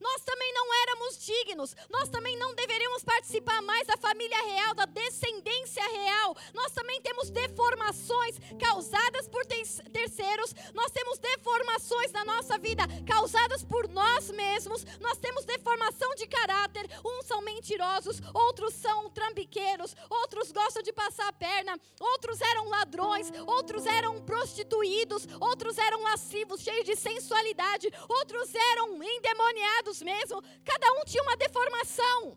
Nós também não éramos dignos, nós também não deveríamos participar mais da família real, da descendência real. Nós também temos deformações causadas por terceiros, nós temos deformações na nossa vida causadas por nós mesmos, nós temos deformação de caráter. Uns são mentirosos, outros são trambiqueiros, outros gostam de passar a perna, outros eram ladrões, outros eram prostituídos, outros eram lascivos, cheios de sensualidade, outros eram endemoniados mesmo, cada um tinha uma deformação.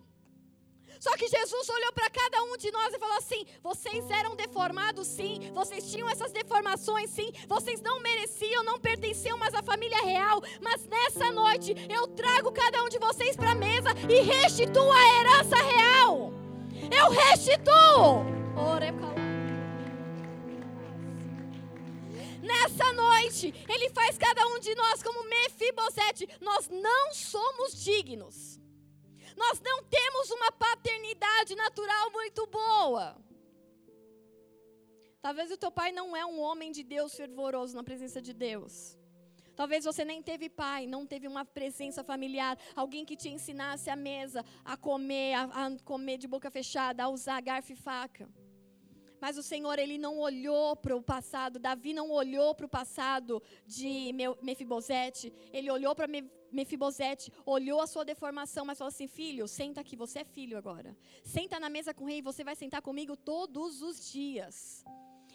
Só que Jesus olhou para cada um de nós e falou assim: vocês eram deformados, sim, vocês tinham essas deformações, sim, vocês não mereciam, não pertenciam mais à família real, mas nessa noite eu trago cada um de vocês para a mesa e restituo a herança real. Eu restituo. Nessa noite, Ele faz cada um de nós como Mefibosete. Nós não somos dignos. Nós não temos uma paternidade natural muito boa. Talvez o teu pai não é um homem de Deus fervoroso na presença de Deus. Talvez você nem teve pai, não teve uma presença familiar, alguém que te ensinasse a mesa, a comer, a, a comer de boca fechada, a usar garfo e faca. Mas o Senhor, ele não olhou para o passado. Davi não olhou para o passado de Mefibosete. Ele olhou para Mefibosete, olhou a sua deformação, mas falou assim: Filho, senta aqui, você é filho agora. Senta na mesa com o rei, você vai sentar comigo todos os dias.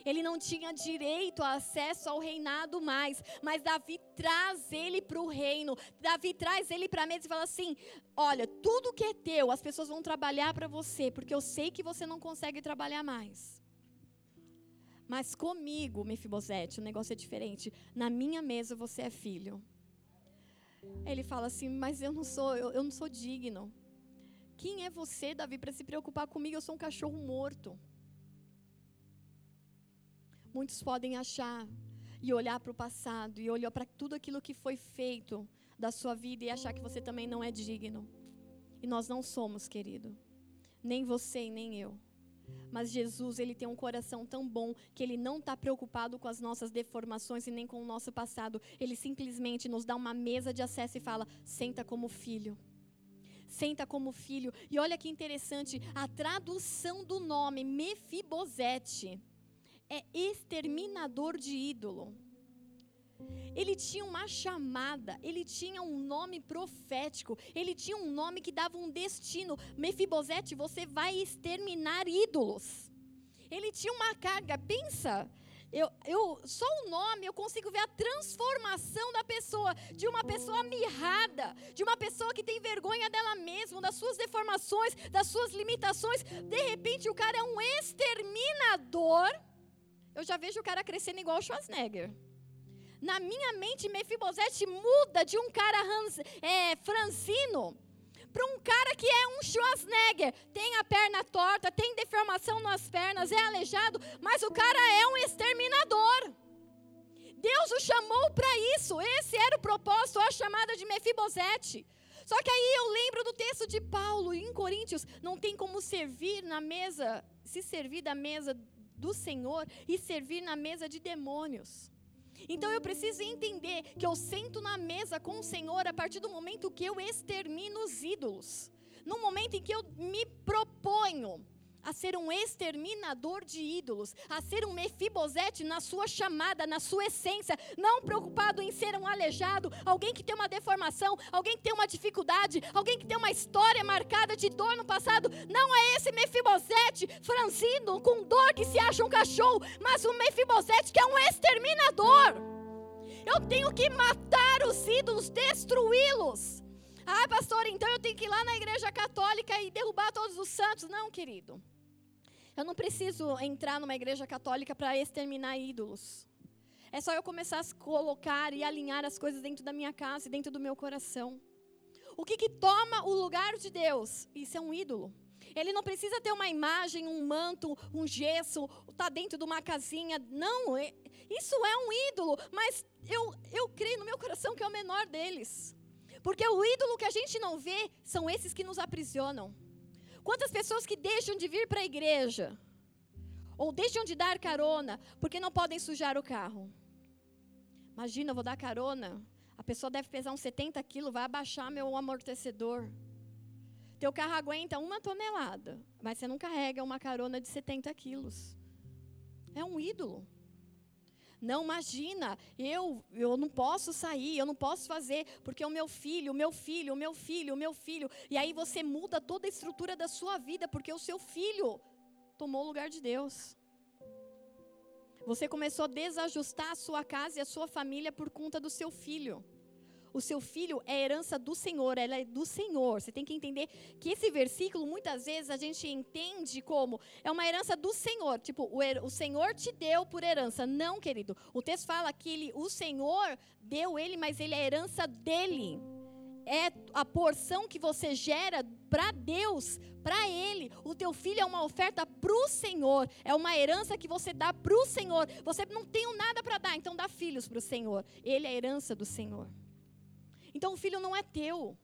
Ele não tinha direito a acesso ao reinado mais, mas Davi traz ele para o reino. Davi traz ele para a mesa e fala assim: Olha, tudo que é teu, as pessoas vão trabalhar para você, porque eu sei que você não consegue trabalhar mais. Mas comigo, Mefibosete, o negócio é diferente. Na minha mesa você é filho. Ele fala assim: Mas eu não sou, eu, eu não sou digno. Quem é você, Davi, para se preocupar comigo? Eu sou um cachorro morto. Muitos podem achar e olhar para o passado e olhar para tudo aquilo que foi feito da sua vida e achar que você também não é digno. E nós não somos, querido. Nem você e nem eu. Mas Jesus, ele tem um coração tão bom que ele não está preocupado com as nossas deformações e nem com o nosso passado. Ele simplesmente nos dá uma mesa de acesso e fala: senta como filho. Senta como filho. E olha que interessante, a tradução do nome Mefibosete é exterminador de ídolo. Ele tinha uma chamada, ele tinha um nome profético, ele tinha um nome que dava um destino. Mefibosete, você vai exterminar ídolos. Ele tinha uma carga, pensa. Eu, eu, só o nome eu consigo ver a transformação da pessoa, de uma pessoa mirrada, de uma pessoa que tem vergonha dela mesma, das suas deformações, das suas limitações. De repente o cara é um exterminador. Eu já vejo o cara crescendo igual o Schwarzenegger. Na minha mente, Mefibosete muda de um cara é, francino para um cara que é um Schwarzenegger, tem a perna torta, tem deformação nas pernas, é aleijado, mas o cara é um exterminador. Deus o chamou para isso. Esse era o propósito, a chamada de Mefibosete. Só que aí eu lembro do texto de Paulo em Coríntios, não tem como servir na mesa, se servir da mesa do Senhor e servir na mesa de demônios. Então eu preciso entender que eu sento na mesa com o Senhor a partir do momento que eu extermino os ídolos. No momento em que eu me proponho a ser um exterminador de ídolos, a ser um Mefibosete na sua chamada, na sua essência, não preocupado em ser um aleijado, alguém que tem uma deformação, alguém que tem uma dificuldade, alguém que tem uma história marcada de dor no passado. Não é esse Mefibosete franzino, com dor, que se acha um cachorro, mas um Mefibosete que é um exterminador. Eu tenho que matar os ídolos, destruí-los. Ah, pastor, então eu tenho que ir lá na igreja católica e derrubar todos os santos. Não, querido. Eu não preciso entrar numa igreja católica para exterminar ídolos. É só eu começar a colocar e alinhar as coisas dentro da minha casa e dentro do meu coração. O que, que toma o lugar de Deus? Isso é um ídolo. Ele não precisa ter uma imagem, um manto, um gesso, tá dentro de uma casinha. Não, é, isso é um ídolo, mas eu, eu creio no meu coração que é o menor deles. Porque o ídolo que a gente não vê são esses que nos aprisionam. Quantas pessoas que deixam de vir para a igreja, ou deixam de dar carona, porque não podem sujar o carro. Imagina, eu vou dar carona, a pessoa deve pesar uns 70 quilos, vai abaixar meu amortecedor. Teu carro aguenta uma tonelada, mas você não carrega uma carona de 70 quilos. É um ídolo. Não, imagina, eu, eu não posso sair, eu não posso fazer, porque o meu filho, o meu filho, o meu filho, o meu filho. E aí você muda toda a estrutura da sua vida, porque o seu filho tomou o lugar de Deus. Você começou a desajustar a sua casa e a sua família por conta do seu filho. O seu filho é herança do Senhor, ela é do Senhor. Você tem que entender que esse versículo, muitas vezes, a gente entende como é uma herança do Senhor. Tipo, o, o Senhor te deu por herança. Não, querido. O texto fala que ele, o Senhor deu ele, mas ele é herança dele. É a porção que você gera para Deus, para Ele. O teu filho é uma oferta para o Senhor, é uma herança que você dá para o Senhor. Você não tem nada para dar, então dá filhos para o Senhor. Ele é a herança do Senhor. Então o filho não é teu.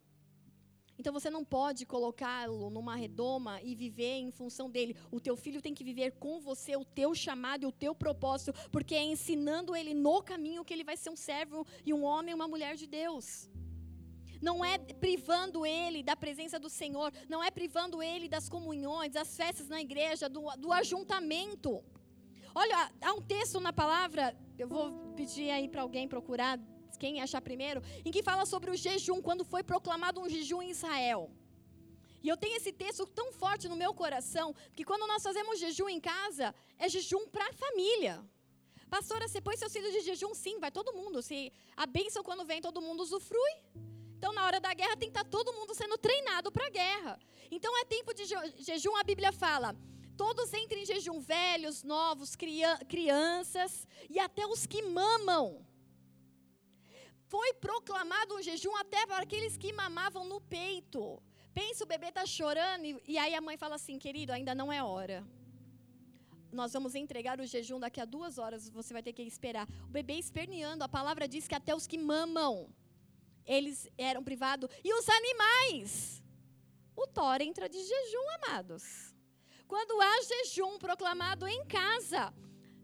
Então você não pode colocá-lo numa redoma e viver em função dele. O teu filho tem que viver com você o teu chamado e o teu propósito, porque é ensinando ele no caminho que ele vai ser um servo e um homem e uma mulher de Deus. Não é privando ele da presença do Senhor, não é privando ele das comunhões, das festas na igreja, do, do ajuntamento. Olha, há um texto na palavra, eu vou pedir aí para alguém procurar, quem achar primeiro, em que fala sobre o jejum, quando foi proclamado um jejum em Israel. E eu tenho esse texto tão forte no meu coração, que quando nós fazemos jejum em casa, é jejum para a família. Pastora, você põe seus filhos de jejum? Sim, vai todo mundo. Se a bênção, quando vem, todo mundo usufrui. Então, na hora da guerra, tem que estar tá todo mundo sendo treinado para a guerra. Então, é tempo de jejum, a Bíblia fala. Todos entrem em jejum, velhos, novos, crianças e até os que mamam foi proclamado um jejum até para aqueles que mamavam no peito. Pensa, o bebê está chorando e, e aí a mãe fala assim, querido, ainda não é hora. Nós vamos entregar o jejum daqui a duas horas, você vai ter que esperar. O bebê esperneando, a palavra diz que até os que mamam, eles eram privados. E os animais? O Thor entra de jejum, amados. Quando há jejum proclamado em casa,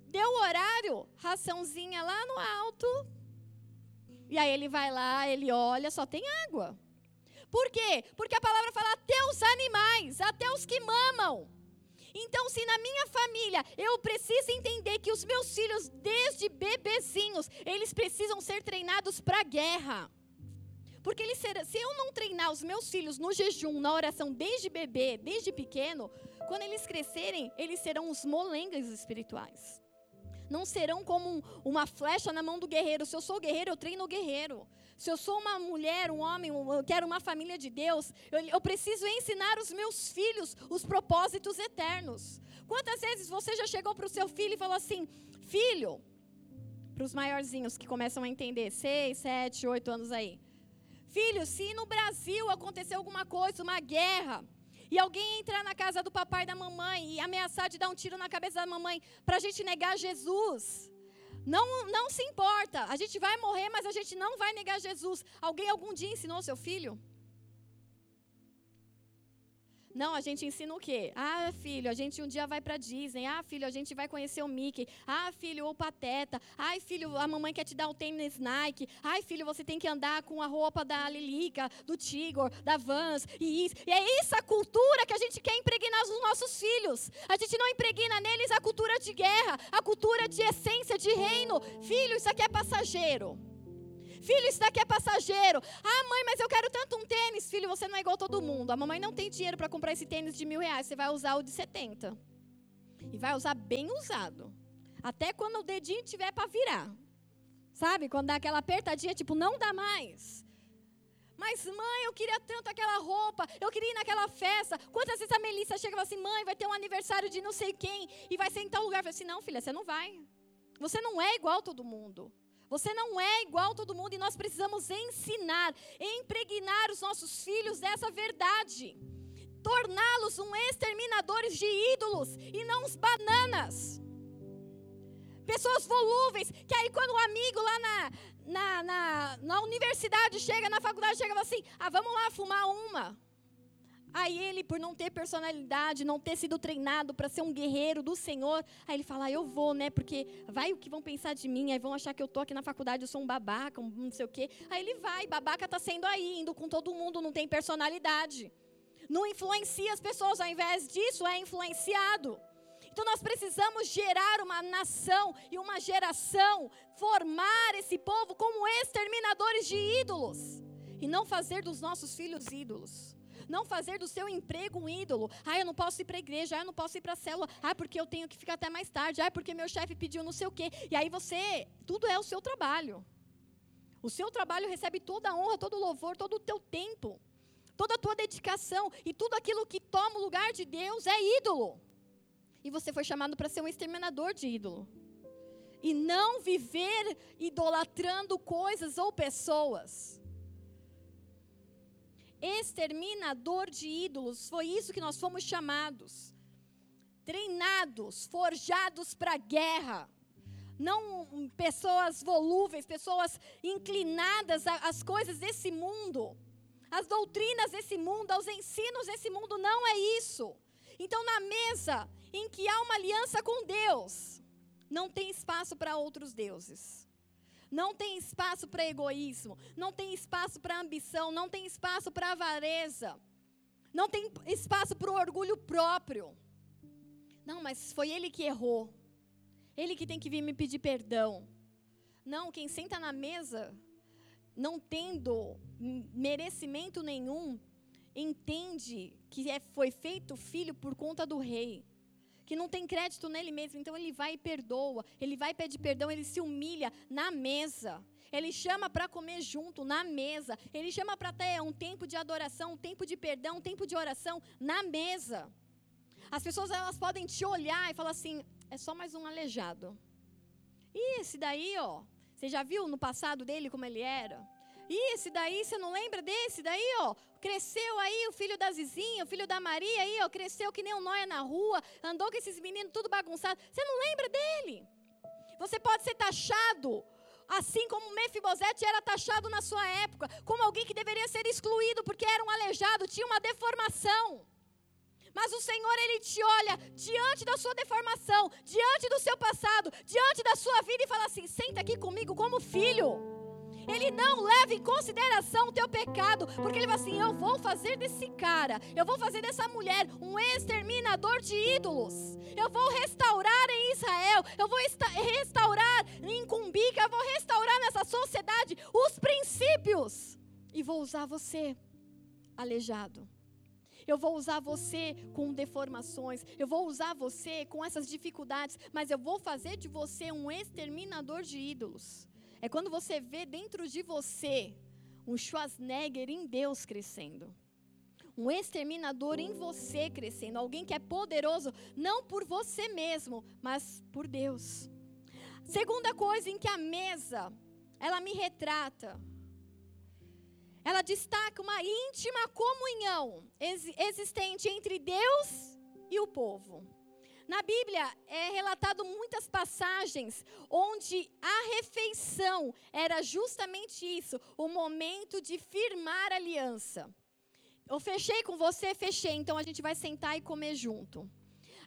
deu horário, raçãozinha lá no alto, e aí ele vai lá, ele olha, só tem água. Por quê? Porque a palavra fala até os animais, até os que mamam. Então, se na minha família eu preciso entender que os meus filhos, desde bebezinhos, eles precisam ser treinados para a guerra. Porque eles se eu não treinar os meus filhos no jejum, na oração, desde bebê, desde pequeno, quando eles crescerem, eles serão os molengas espirituais não serão como um, uma flecha na mão do guerreiro. Se eu sou guerreiro, eu treino o guerreiro. Se eu sou uma mulher, um homem, eu quero uma família de Deus, eu, eu preciso ensinar os meus filhos os propósitos eternos. Quantas vezes você já chegou para o seu filho e falou assim: Filho, para os maiorzinhos que começam a entender, seis, sete, oito anos aí. Filho, se no Brasil acontecer alguma coisa, uma guerra, e alguém entrar na casa do papai e da mamãe e ameaçar de dar um tiro na cabeça da mamãe para a gente negar Jesus, não, não se importa. A gente vai morrer, mas a gente não vai negar Jesus. Alguém algum dia ensinou seu filho? Não, a gente ensina o quê? Ah, filho, a gente um dia vai para Disney. Ah, filho, a gente vai conhecer o Mickey. Ah, filho, o Pateta. Ai, filho, a mamãe quer te dar o tênis Nike. Ai, filho, você tem que andar com a roupa da Lilica, do Tigor, da Vans e isso. E é isso a cultura que a gente quer impregnar nos nossos filhos. A gente não impregna neles a cultura de guerra, a cultura de essência, de reino. Filho, isso aqui é passageiro. Filho, isso daqui é passageiro. Ah, mãe, mas eu quero tanto um tênis. Filho, você não é igual todo mundo. A mamãe não tem dinheiro para comprar esse tênis de mil reais. Você vai usar o de 70. E vai usar bem usado. Até quando o dedinho tiver para virar. Sabe? Quando dá aquela apertadinha, tipo, não dá mais. Mas, mãe, eu queria tanto aquela roupa, eu queria ir naquela festa. Quantas vezes a Melissa chega e fala assim, mãe, vai ter um aniversário de não sei quem, e vai ser em tal lugar. Eu falo assim, não, filha, você não vai. Você não é igual todo mundo. Você não é igual a todo mundo e nós precisamos ensinar, impregnar os nossos filhos dessa verdade. Torná-los um exterminadores de ídolos e não uns bananas. Pessoas volúveis, que aí quando o um amigo lá na, na, na, na universidade chega, na faculdade chega e fala assim: ah, vamos lá fumar uma. Aí ele, por não ter personalidade, não ter sido treinado para ser um guerreiro do Senhor, aí ele fala: ah, Eu vou, né? Porque vai o que vão pensar de mim, aí vão achar que eu tô aqui na faculdade, eu sou um babaca, um não sei o quê. Aí ele vai, babaca está sendo aí, indo com todo mundo, não tem personalidade. Não influencia as pessoas, ao invés disso, é influenciado. Então nós precisamos gerar uma nação e uma geração, formar esse povo como exterminadores de ídolos e não fazer dos nossos filhos ídolos. Não fazer do seu emprego um ídolo. Ah, eu não posso ir para a igreja. Ah, eu não posso ir para a célula. Ah, porque eu tenho que ficar até mais tarde. Ah, porque meu chefe pediu não sei o quê. E aí você, tudo é o seu trabalho. O seu trabalho recebe toda a honra, todo o louvor, todo o teu tempo, toda a tua dedicação e tudo aquilo que toma o lugar de Deus é ídolo. E você foi chamado para ser um exterminador de ídolo. E não viver idolatrando coisas ou pessoas exterminador de ídolos. Foi isso que nós fomos chamados. Treinados, forjados para a guerra. Não pessoas volúveis, pessoas inclinadas às coisas desse mundo, às doutrinas desse mundo, aos ensinos desse mundo. Não é isso. Então, na mesa em que há uma aliança com Deus, não tem espaço para outros deuses. Não tem espaço para egoísmo, não tem espaço para ambição, não tem espaço para avareza, não tem espaço para o orgulho próprio. Não, mas foi ele que errou. Ele que tem que vir me pedir perdão. Não, quem senta na mesa, não tendo merecimento nenhum, entende que é, foi feito filho por conta do rei que não tem crédito nele mesmo, então ele vai e perdoa, ele vai pedir perdão, ele se humilha na mesa. Ele chama para comer junto na mesa. Ele chama para ter um tempo de adoração, um tempo de perdão, um tempo de oração na mesa. As pessoas elas podem te olhar e falar assim: é só mais um aleijado. E esse daí, ó, você já viu no passado dele como ele era? E esse daí, você não lembra desse daí, ó? Cresceu aí o filho da Zizinha, o filho da Maria aí, ó, cresceu que nem um nóia na rua, andou com esses meninos tudo bagunçado. Você não lembra dele? Você pode ser taxado assim como Mefibosete era taxado na sua época, como alguém que deveria ser excluído porque era um aleijado, tinha uma deformação. Mas o Senhor, Ele te olha diante da sua deformação, diante do seu passado, diante da sua vida e fala assim: senta aqui comigo como filho. Não leva em consideração o teu pecado, porque ele vai assim: eu vou fazer desse cara, eu vou fazer dessa mulher um exterminador de ídolos. Eu vou restaurar em Israel, eu vou restaurar em Cumbica, eu vou restaurar nessa sociedade os princípios e vou usar você aleijado. Eu vou usar você com deformações, eu vou usar você com essas dificuldades, mas eu vou fazer de você um exterminador de ídolos. É quando você vê dentro de você um Schwarzenegger em Deus crescendo. Um exterminador em você crescendo. Alguém que é poderoso, não por você mesmo, mas por Deus. Segunda coisa em que a mesa, ela me retrata. ela destaca uma íntima comunhão existente entre Deus e o povo. Na Bíblia é relatado muitas passagens onde a refeição era justamente isso, o momento de firmar aliança. Eu fechei com você, fechei, então a gente vai sentar e comer junto.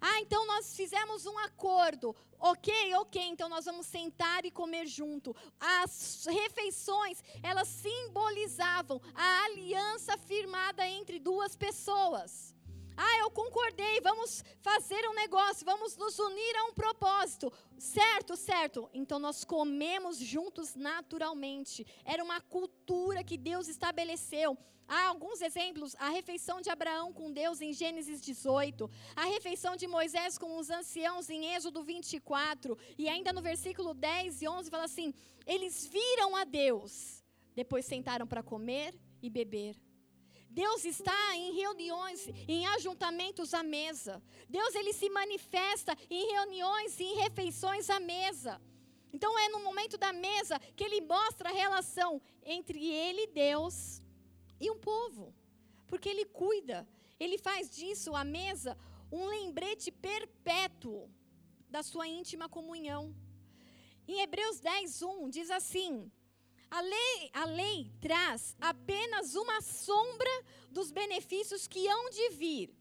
Ah, então nós fizemos um acordo. Ok, ok, então nós vamos sentar e comer junto. As refeições, elas simbolizavam a aliança firmada entre duas pessoas. Ah, eu concordei, vamos fazer um negócio, vamos nos unir a um propósito. Certo, certo. Então nós comemos juntos naturalmente. Era uma cultura que Deus estabeleceu. Há alguns exemplos: a refeição de Abraão com Deus em Gênesis 18, a refeição de Moisés com os anciãos em Êxodo 24, e ainda no versículo 10 e 11 fala assim: eles viram a Deus, depois sentaram para comer e beber. Deus está em reuniões, em ajuntamentos à mesa. Deus ele se manifesta em reuniões, em refeições à mesa. Então é no momento da mesa que ele mostra a relação entre ele, Deus, e um povo. Porque ele cuida, ele faz disso a mesa um lembrete perpétuo da sua íntima comunhão. Em Hebreus 10, 1 diz assim: a lei, a lei traz apenas uma sombra dos benefícios que hão de vir,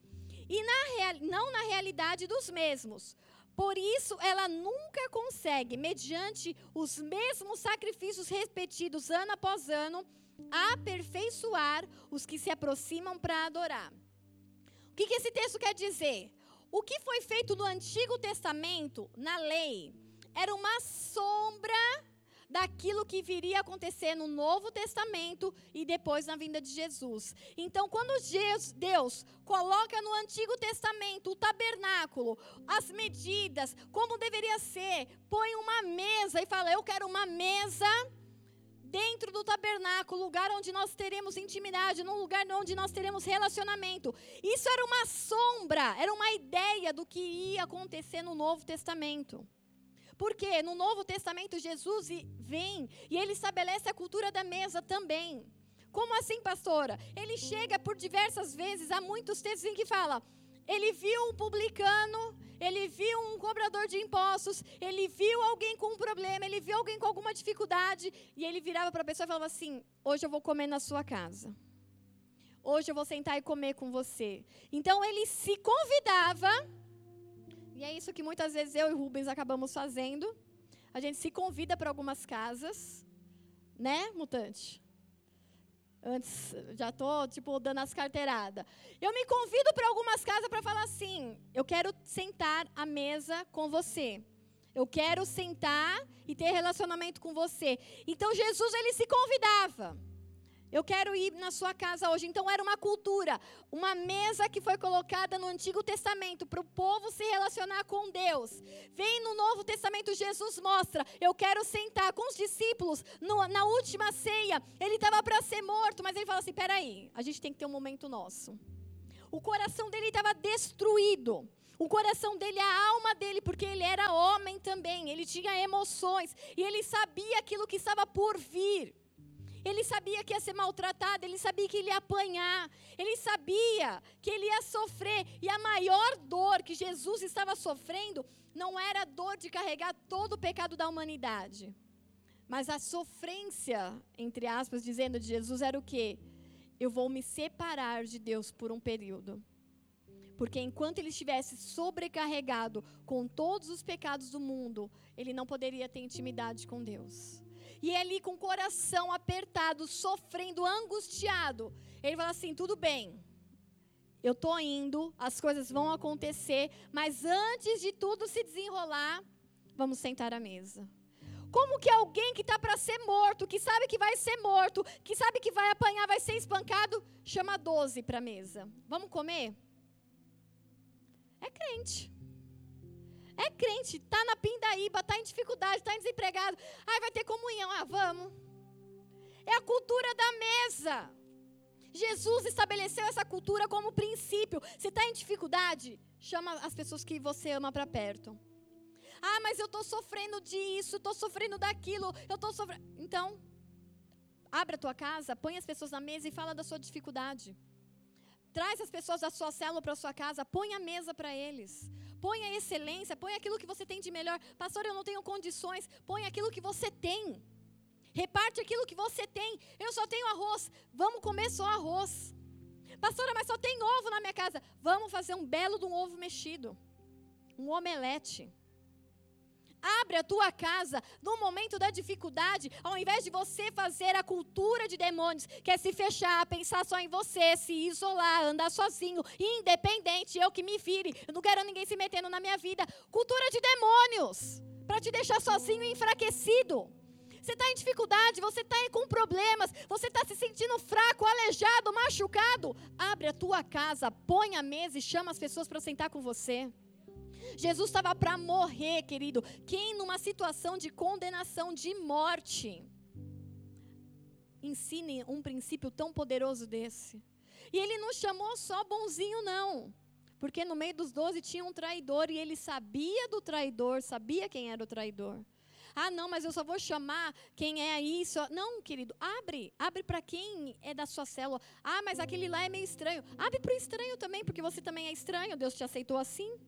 e na não na realidade dos mesmos. Por isso, ela nunca consegue, mediante os mesmos sacrifícios repetidos ano após ano, aperfeiçoar os que se aproximam para adorar. O que, que esse texto quer dizer? O que foi feito no Antigo Testamento, na lei, era uma sombra daquilo que viria a acontecer no Novo Testamento e depois na vinda de Jesus. Então, quando Deus coloca no Antigo Testamento o tabernáculo, as medidas, como deveria ser, põe uma mesa e fala: Eu quero uma mesa dentro do tabernáculo, lugar onde nós teremos intimidade, num lugar onde nós teremos relacionamento. Isso era uma sombra, era uma ideia do que ia acontecer no Novo Testamento. Porque no Novo Testamento Jesus vem e ele estabelece a cultura da mesa também. Como assim, pastora? Ele chega por diversas vezes, há muitos textos em que fala: ele viu um publicano, ele viu um cobrador de impostos, ele viu alguém com um problema, ele viu alguém com alguma dificuldade, e ele virava para a pessoa e falava assim: Hoje eu vou comer na sua casa. Hoje eu vou sentar e comer com você. Então ele se convidava e é isso que muitas vezes eu e Rubens acabamos fazendo. A gente se convida para algumas casas, né, mutante? Antes, já estou, tipo, dando as carteiradas. Eu me convido para algumas casas para falar assim: eu quero sentar à mesa com você. Eu quero sentar e ter relacionamento com você. Então, Jesus, ele se convidava. Eu quero ir na sua casa hoje. Então era uma cultura, uma mesa que foi colocada no Antigo Testamento para o povo se relacionar com Deus. Vem no Novo Testamento, Jesus mostra: eu quero sentar com os discípulos no, na última ceia. Ele estava para ser morto, mas ele fala assim: peraí, a gente tem que ter um momento nosso. O coração dele estava destruído. O coração dele, a alma dele, porque ele era homem também, ele tinha emoções e ele sabia aquilo que estava por vir. Ele sabia que ia ser maltratado, ele sabia que ele ia apanhar, ele sabia que ele ia sofrer. E a maior dor que Jesus estava sofrendo não era a dor de carregar todo o pecado da humanidade. Mas a sofrência, entre aspas, dizendo de Jesus era o quê? Eu vou me separar de Deus por um período. Porque enquanto ele estivesse sobrecarregado com todos os pecados do mundo, ele não poderia ter intimidade com Deus. E ali com o coração apertado, sofrendo, angustiado, ele fala assim: tudo bem, eu estou indo, as coisas vão acontecer, mas antes de tudo se desenrolar, vamos sentar à mesa. Como que alguém que está para ser morto, que sabe que vai ser morto, que sabe que vai apanhar, vai ser espancado, chama 12 para a mesa? Vamos comer? É crente. É crente, está na pindaíba, está em dificuldade, está desempregado. Ai, vai ter comunhão. Ah, vamos. É a cultura da mesa. Jesus estabeleceu essa cultura como princípio. Você está em dificuldade? Chama as pessoas que você ama para perto. Ah, mas eu estou sofrendo disso, estou sofrendo daquilo, eu estou sofrendo. Então, Abra a tua casa, põe as pessoas na mesa e fala da sua dificuldade. Traz as pessoas da sua célula para a sua casa, põe a mesa para eles. Põe a excelência, põe aquilo que você tem de melhor. Pastor, eu não tenho condições. Põe aquilo que você tem. Reparte aquilo que você tem. Eu só tenho arroz. Vamos comer só arroz. Pastora, mas só tem ovo na minha casa. Vamos fazer um belo de um ovo mexido. Um omelete. Abre a tua casa no momento da dificuldade, ao invés de você fazer a cultura de demônios, que é se fechar, pensar só em você, se isolar, andar sozinho, independente, eu que me vire, eu não quero ninguém se metendo na minha vida. Cultura de demônios, para te deixar sozinho e enfraquecido. Você está em dificuldade, você está com problemas, você está se sentindo fraco, aleijado, machucado. Abre a tua casa, põe a mesa e chama as pessoas para sentar com você. Jesus estava para morrer, querido. Quem numa situação de condenação de morte ensine um princípio tão poderoso desse? E ele não chamou só bonzinho, não. Porque no meio dos doze tinha um traidor e ele sabia do traidor, sabia quem era o traidor. Ah, não, mas eu só vou chamar quem é isso. Não, querido, abre. Abre para quem é da sua célula. Ah, mas aquele lá é meio estranho. Abre para o estranho também, porque você também é estranho. Deus te aceitou assim.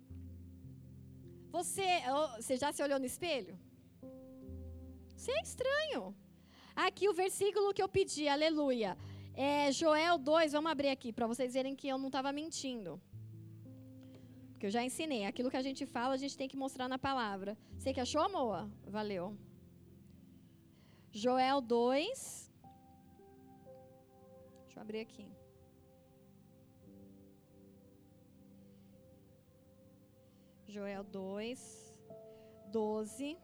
Você, você já se olhou no espelho? Você é estranho. Aqui o versículo que eu pedi, aleluia. É Joel 2, vamos abrir aqui para vocês verem que eu não estava mentindo que eu já ensinei. Aquilo que a gente fala, a gente tem que mostrar na palavra. Você que achou, Moa? Valeu. Joel 2. Deixa eu abrir aqui. Joel 2, 12.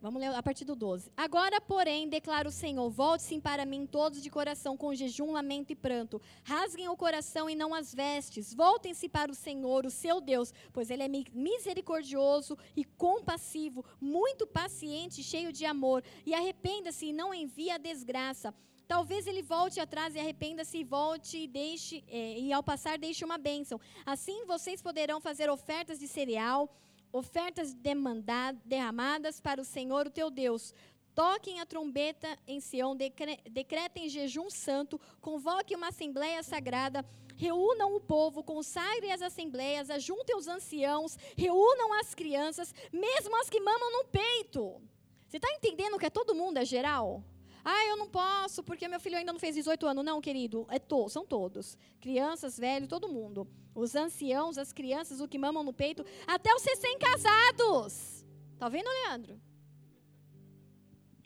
Vamos ler a partir do 12. Agora, porém, declara o Senhor: volte-se para mim todos de coração, com jejum, lamento e pranto. Rasguem o coração e não as vestes. Voltem-se para o Senhor, o seu Deus, pois ele é misericordioso e compassivo, muito paciente, cheio de amor. E arrependa-se e não envie a desgraça. Talvez ele volte atrás e arrependa-se e volte e deixe, eh, e ao passar deixe uma bênção. Assim vocês poderão fazer ofertas de cereal ofertas derramadas para o Senhor, o teu Deus. Toquem a trombeta em Sião, decretem jejum santo, convoquem uma assembleia sagrada, reúnam o povo, consagrem as assembleias, ajuntem os anciãos, reúnam as crianças, mesmo as que mamam no peito. Você está entendendo que é todo mundo, é geral? Ah, eu não posso porque meu filho ainda não fez 18 anos. Não, querido, é to são todos. Crianças, velhos, todo mundo. Os anciãos, as crianças, o que mamam no peito, até os recém-casados. Tá vendo, Leandro?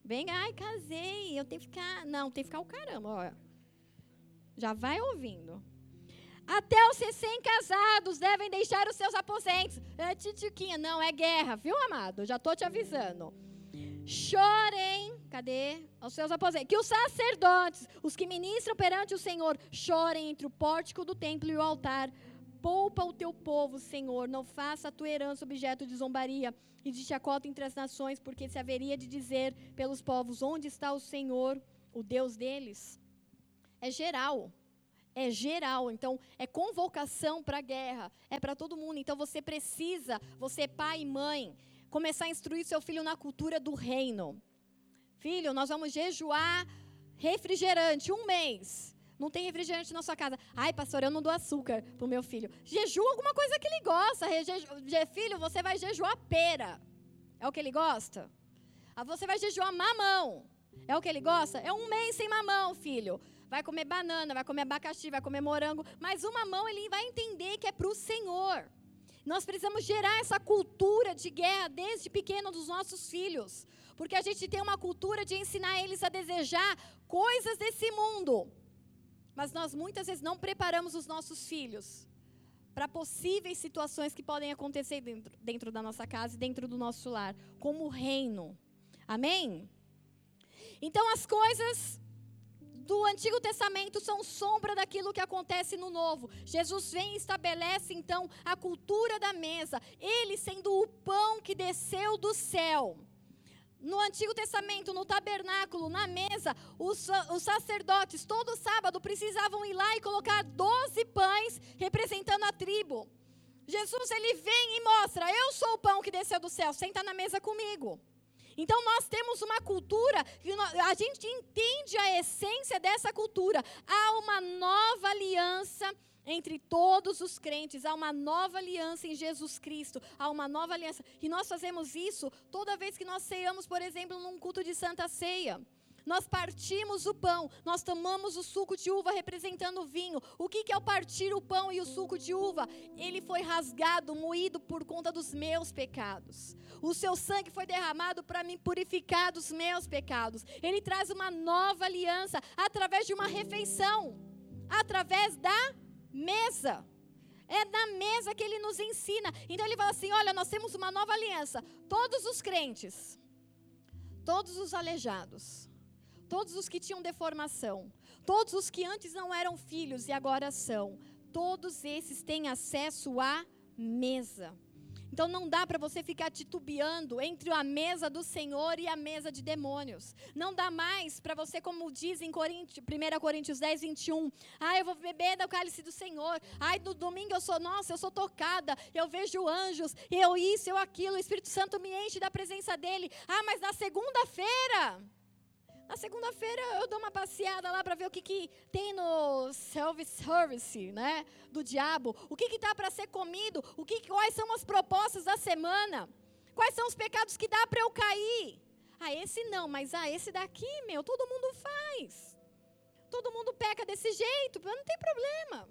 Vem, ai, casei, eu tenho que ficar. Não, tem que ficar o caramba, ó. Já vai ouvindo. Até os recém-casados devem deixar os seus aposentos. É titiquinha, não, é guerra, viu, amado? Já tô te avisando. Chorem, cadê? Aos seus aposentos. Que os sacerdotes, os que ministram perante o Senhor, chorem entre o pórtico do templo e o altar. Poupa o teu povo, Senhor, não faça a tua herança objeto de zombaria e de chacota entre as nações, porque se haveria de dizer pelos povos: onde está o Senhor, o Deus deles? É geral. É geral, então é convocação para a guerra, é para todo mundo. Então você precisa, você pai e mãe, começar a instruir seu filho na cultura do reino. Filho, nós vamos jejuar refrigerante um mês. Não tem refrigerante na sua casa. Ai, pastor, eu não dou açúcar pro meu filho. Jejua alguma coisa que ele gosta. Filho, você vai jejuar pera. É o que ele gosta? Ah, você vai jejuar mamão. É o que ele gosta? É um mês sem mamão, filho. Vai comer banana, vai comer abacaxi, vai comer morango. Mas o mamão ele vai entender que é para o Senhor. Nós precisamos gerar essa cultura de guerra desde pequeno dos nossos filhos. Porque a gente tem uma cultura de ensinar eles a desejar coisas desse mundo. Mas nós muitas vezes não preparamos os nossos filhos para possíveis situações que podem acontecer dentro, dentro da nossa casa e dentro do nosso lar, como reino. Amém? Então as coisas do Antigo Testamento são sombra daquilo que acontece no Novo. Jesus vem e estabelece então a cultura da mesa, ele sendo o pão que desceu do céu. No Antigo Testamento, no tabernáculo, na mesa, os, os sacerdotes, todo sábado, precisavam ir lá e colocar 12 pães representando a tribo. Jesus, ele vem e mostra: Eu sou o pão que desceu do céu, senta na mesa comigo. Então nós temos uma cultura, a gente entende a essência dessa cultura. Há uma nova aliança entre todos os crentes, há uma nova aliança em Jesus Cristo, há uma nova aliança. E nós fazemos isso toda vez que nós ceamos, por exemplo, num culto de Santa Ceia. Nós partimos o pão, nós tomamos o suco de uva representando o vinho. O que, que é o partir o pão e o suco de uva? Ele foi rasgado, moído por conta dos meus pecados. O seu sangue foi derramado para me purificar dos meus pecados. Ele traz uma nova aliança através de uma refeição, através da mesa. É na mesa que ele nos ensina. Então ele fala assim: olha, nós temos uma nova aliança. Todos os crentes, todos os aleijados, todos os que tinham deformação, todos os que antes não eram filhos e agora são, todos esses têm acesso à mesa. Então não dá para você ficar titubeando entre a mesa do Senhor e a mesa de demônios. Não dá mais para você, como diz em 1 Coríntios 10, 21. Ah, eu vou beber do cálice do Senhor. Ai, no domingo eu sou, nossa, eu sou tocada. Eu vejo anjos, eu isso, eu aquilo. O Espírito Santo me enche da presença dele. Ah, mas na segunda-feira na segunda-feira eu dou uma passeada lá para ver o que, que tem no self-service, né, do diabo. O que está para ser comido? O que, quais são as propostas da semana? Quais são os pecados que dá para eu cair? Ah, esse não, mas ah, esse daqui, meu, todo mundo faz. Todo mundo peca desse jeito, não tem problema.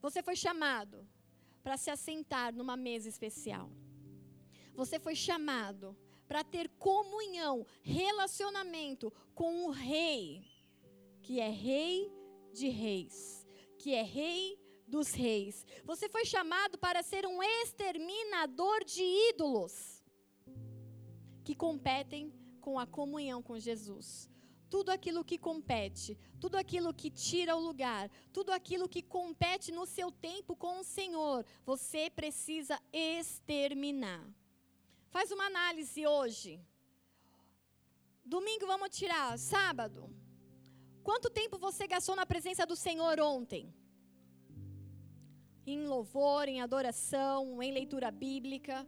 Você foi chamado para se assentar numa mesa especial. Você foi chamado para ter comunhão, relacionamento com o Rei, que é Rei de Reis, que é Rei dos Reis. Você foi chamado para ser um exterminador de ídolos que competem com a comunhão com Jesus. Tudo aquilo que compete, tudo aquilo que tira o lugar, tudo aquilo que compete no seu tempo com o Senhor, você precisa exterminar. Faz uma análise hoje. Domingo vamos tirar, sábado. Quanto tempo você gastou na presença do Senhor ontem? Em louvor, em adoração, em leitura bíblica,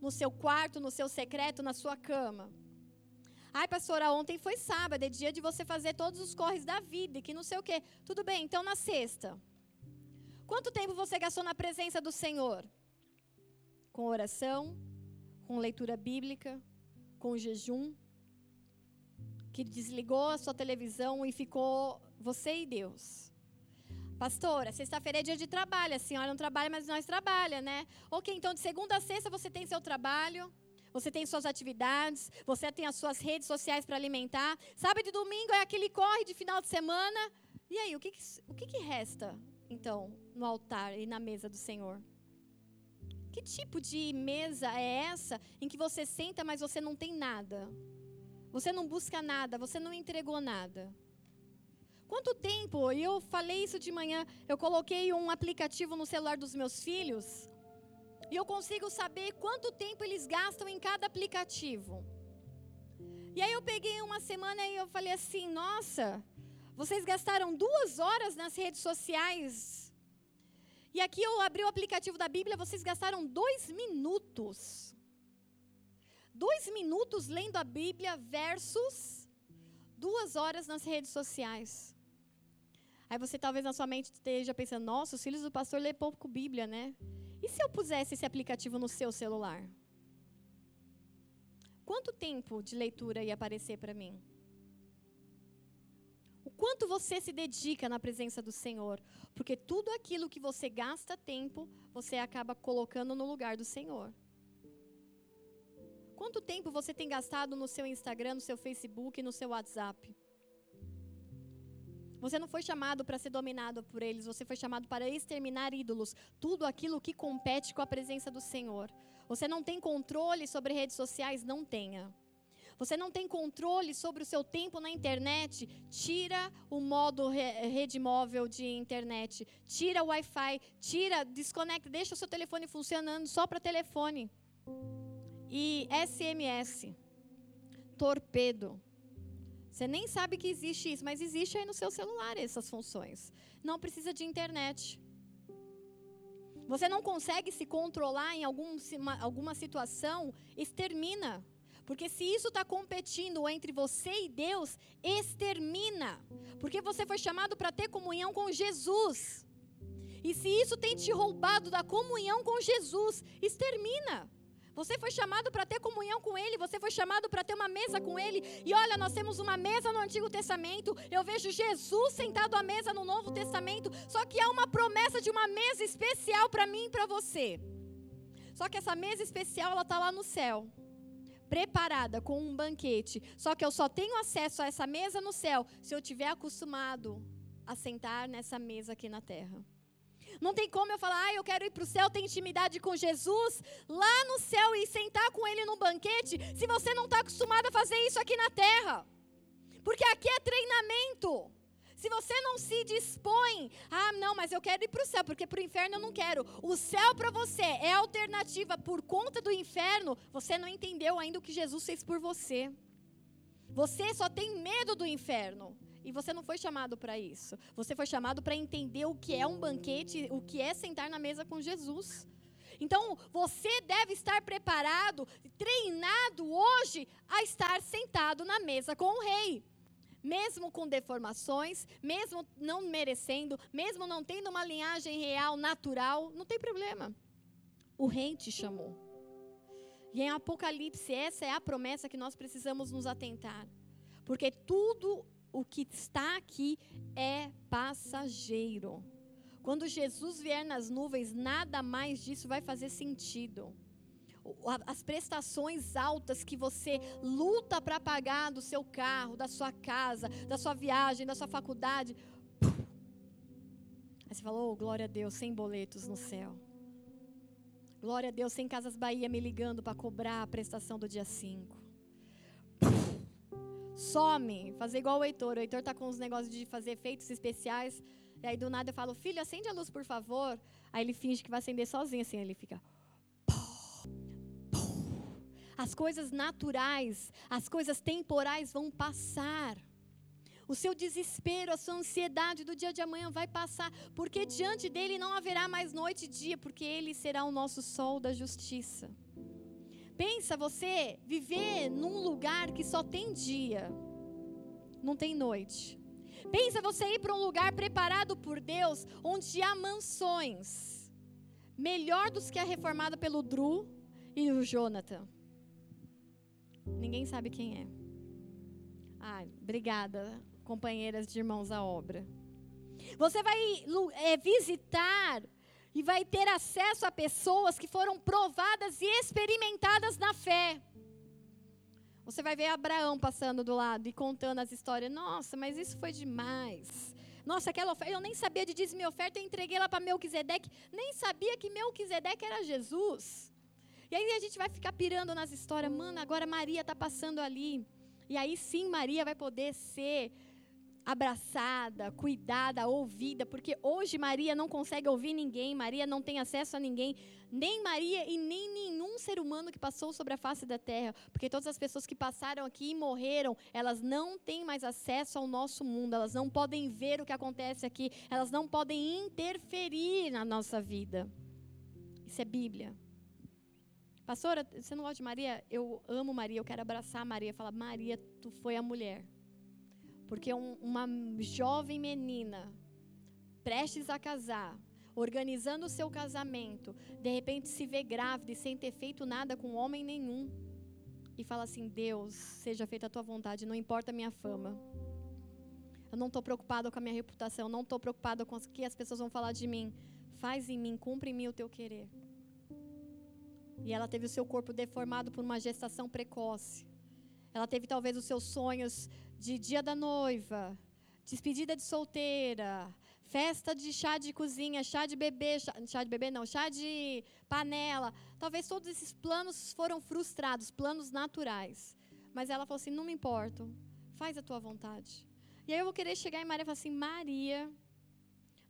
no seu quarto, no seu secreto, na sua cama. Ai, pastora, ontem foi sábado, é dia de você fazer todos os corres da vida, que não sei o quê. Tudo bem, então na sexta. Quanto tempo você gastou na presença do Senhor? Com oração, com leitura bíblica, com jejum, que desligou a sua televisão e ficou você e Deus. Pastora, sexta-feira é dia de trabalho. A senhora não trabalha, mas nós trabalha, né? Ok, então de segunda a sexta você tem seu trabalho, você tem suas atividades, você tem as suas redes sociais para alimentar. Sábado e domingo é aquele corre de final de semana. E aí, o que, que o que, que resta, então, no altar e na mesa do Senhor? Que tipo de mesa é essa em que você senta, mas você não tem nada? Você não busca nada, você não entregou nada. Quanto tempo? E eu falei isso de manhã. Eu coloquei um aplicativo no celular dos meus filhos. E eu consigo saber quanto tempo eles gastam em cada aplicativo. E aí eu peguei uma semana e eu falei assim: nossa, vocês gastaram duas horas nas redes sociais e aqui eu abri o aplicativo da Bíblia, vocês gastaram dois minutos. Dois minutos lendo a Bíblia versus duas horas nas redes sociais. Aí você talvez na sua mente esteja pensando, nossa, os filhos do pastor lê pouco Bíblia, né? E se eu pusesse esse aplicativo no seu celular? Quanto tempo de leitura ia aparecer para mim? Quanto você se dedica na presença do Senhor? Porque tudo aquilo que você gasta tempo, você acaba colocando no lugar do Senhor. Quanto tempo você tem gastado no seu Instagram, no seu Facebook, no seu WhatsApp? Você não foi chamado para ser dominado por eles, você foi chamado para exterminar ídolos, tudo aquilo que compete com a presença do Senhor. Você não tem controle sobre redes sociais? Não tenha. Você não tem controle sobre o seu tempo na internet? Tira o modo rede móvel de internet. Tira o Wi-Fi. Tira, desconecta, deixa o seu telefone funcionando só para telefone. E SMS. Torpedo. Você nem sabe que existe isso, mas existe aí no seu celular essas funções. Não precisa de internet. Você não consegue se controlar em algum, alguma situação, extermina. Porque se isso está competindo entre você e Deus, extermina. Porque você foi chamado para ter comunhão com Jesus. E se isso tem te roubado da comunhão com Jesus, extermina. Você foi chamado para ter comunhão com Ele, você foi chamado para ter uma mesa com Ele. E olha, nós temos uma mesa no Antigo Testamento, eu vejo Jesus sentado à mesa no Novo Testamento, só que há uma promessa de uma mesa especial para mim e para você. Só que essa mesa especial, ela está lá no céu, preparada com um banquete. Só que eu só tenho acesso a essa mesa no céu se eu tiver acostumado a sentar nessa mesa aqui na terra. Não tem como eu falar, ah, eu quero ir para o céu, ter intimidade com Jesus, lá no céu e sentar com Ele no banquete, se você não está acostumado a fazer isso aqui na terra. Porque aqui é treinamento. Se você não se dispõe, ah, não, mas eu quero ir para o céu, porque para o inferno eu não quero. O céu para você é alternativa por conta do inferno, você não entendeu ainda o que Jesus fez por você. Você só tem medo do inferno. E você não foi chamado para isso. Você foi chamado para entender o que é um banquete, o que é sentar na mesa com Jesus. Então, você deve estar preparado, treinado hoje a estar sentado na mesa com o rei. Mesmo com deformações, mesmo não merecendo, mesmo não tendo uma linhagem real, natural, não tem problema. O rei te chamou. E em Apocalipse, essa é a promessa que nós precisamos nos atentar. Porque tudo o que está aqui é passageiro. Quando Jesus vier nas nuvens, nada mais disso vai fazer sentido. As prestações altas que você luta para pagar do seu carro, da sua casa, da sua viagem, da sua faculdade. Aí você falou, oh, glória a Deus, sem boletos no céu. Glória a Deus, sem Casas Bahia me ligando para cobrar a prestação do dia 5 some, fazer igual o Heitor. O Heitor tá com uns negócios de fazer efeitos especiais. E aí do nada eu falo, filho, acende a luz, por favor. Aí ele finge que vai acender sozinho, assim, ele fica. As coisas naturais, as coisas temporais vão passar. O seu desespero, a sua ansiedade do dia de amanhã vai passar, porque diante dele não haverá mais noite e dia, porque ele será o nosso sol da justiça. Pensa você viver num lugar que só tem dia, não tem noite. Pensa você ir para um lugar preparado por Deus, onde há mansões, melhor dos que a reformada pelo Drew e o Jonathan. Ninguém sabe quem é. Ah, obrigada, companheiras de irmãos à obra. Você vai é, visitar e vai ter acesso a pessoas que foram provadas e experimentadas na fé. Você vai ver Abraão passando do lado e contando as histórias. Nossa, mas isso foi demais. Nossa, aquela oferta, eu nem sabia de dizer minha oferta, eu entreguei ela para Melquisedeque, nem sabia que Melquisedeque era Jesus. E aí a gente vai ficar pirando nas histórias, mano, agora Maria está passando ali. E aí sim Maria vai poder ser abraçada, cuidada, ouvida, porque hoje Maria não consegue ouvir ninguém, Maria não tem acesso a ninguém, nem Maria e nem nenhum ser humano que passou sobre a face da terra, porque todas as pessoas que passaram aqui e morreram, elas não têm mais acesso ao nosso mundo, elas não podem ver o que acontece aqui, elas não podem interferir na nossa vida. Isso é Bíblia. Pastora, você não gosta de Maria? Eu amo Maria, eu quero abraçar Maria, falar, Maria, tu foi a mulher porque um, uma jovem menina, prestes a casar, organizando o seu casamento, de repente se vê grávida e sem ter feito nada com homem nenhum. E fala assim: Deus, seja feita a tua vontade, não importa a minha fama. Eu não estou preocupada com a minha reputação, não estou preocupada com o que as pessoas vão falar de mim. Faz em mim, cumpre em mim o teu querer. E ela teve o seu corpo deformado por uma gestação precoce. Ela teve talvez os seus sonhos de dia da noiva, despedida de solteira, festa de chá de cozinha, chá de bebê, chá, chá, de bebê não, chá de panela. Talvez todos esses planos foram frustrados, planos naturais. Mas ela falou assim: não me importo, faz a tua vontade. E aí eu vou querer chegar em Maria e falar assim: Maria.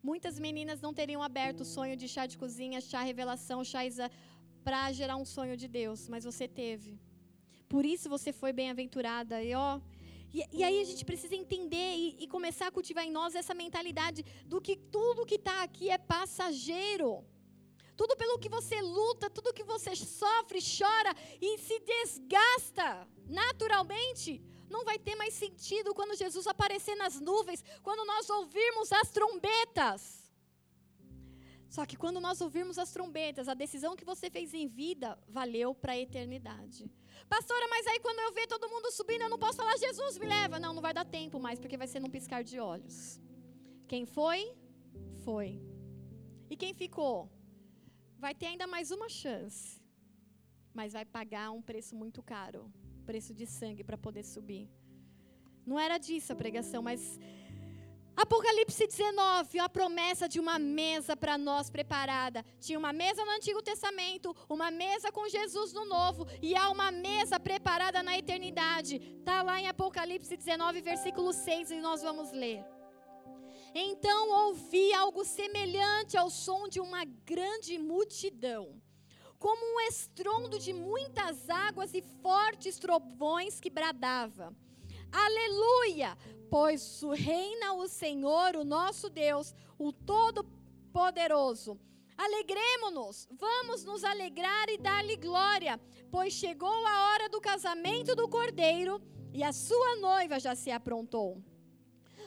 Muitas meninas não teriam aberto o sonho de chá de cozinha, chá revelação, chá para gerar um sonho de Deus, mas você teve. Por isso você foi bem-aventurada. E ó, e, e, aí a gente precisa entender e, e, começar a cultivar em nós essa mentalidade do que tudo que está aqui é passageiro. tudo pelo que você luta, tudo que você sofre, chora e se desgasta naturalmente, não vai ter mais sentido quando Jesus aparecer nas nuvens, quando nós ouvirmos as trombetas. Só que quando nós ouvirmos as trombetas, a decisão que você fez em vida valeu para a eternidade. Pastora, mas aí quando eu ver todo mundo subindo, eu não posso falar, Jesus me leva. Não, não vai dar tempo mais, porque vai ser num piscar de olhos. Quem foi, foi. E quem ficou, vai ter ainda mais uma chance. Mas vai pagar um preço muito caro preço de sangue para poder subir. Não era disso a pregação, mas Apocalipse 19, a promessa de uma mesa para nós preparada. Tinha uma mesa no Antigo Testamento, uma mesa com Jesus no Novo, e há uma mesa preparada na eternidade. Está lá em Apocalipse 19, versículo 6, e nós vamos ler. Então ouvi algo semelhante ao som de uma grande multidão, como um estrondo de muitas águas e fortes trovões que bradava. Aleluia! Pois reina o Senhor, o nosso Deus, o Todo-Poderoso. Alegremos-nos, vamos nos alegrar e dar-lhe glória, pois chegou a hora do casamento do cordeiro e a sua noiva já se aprontou.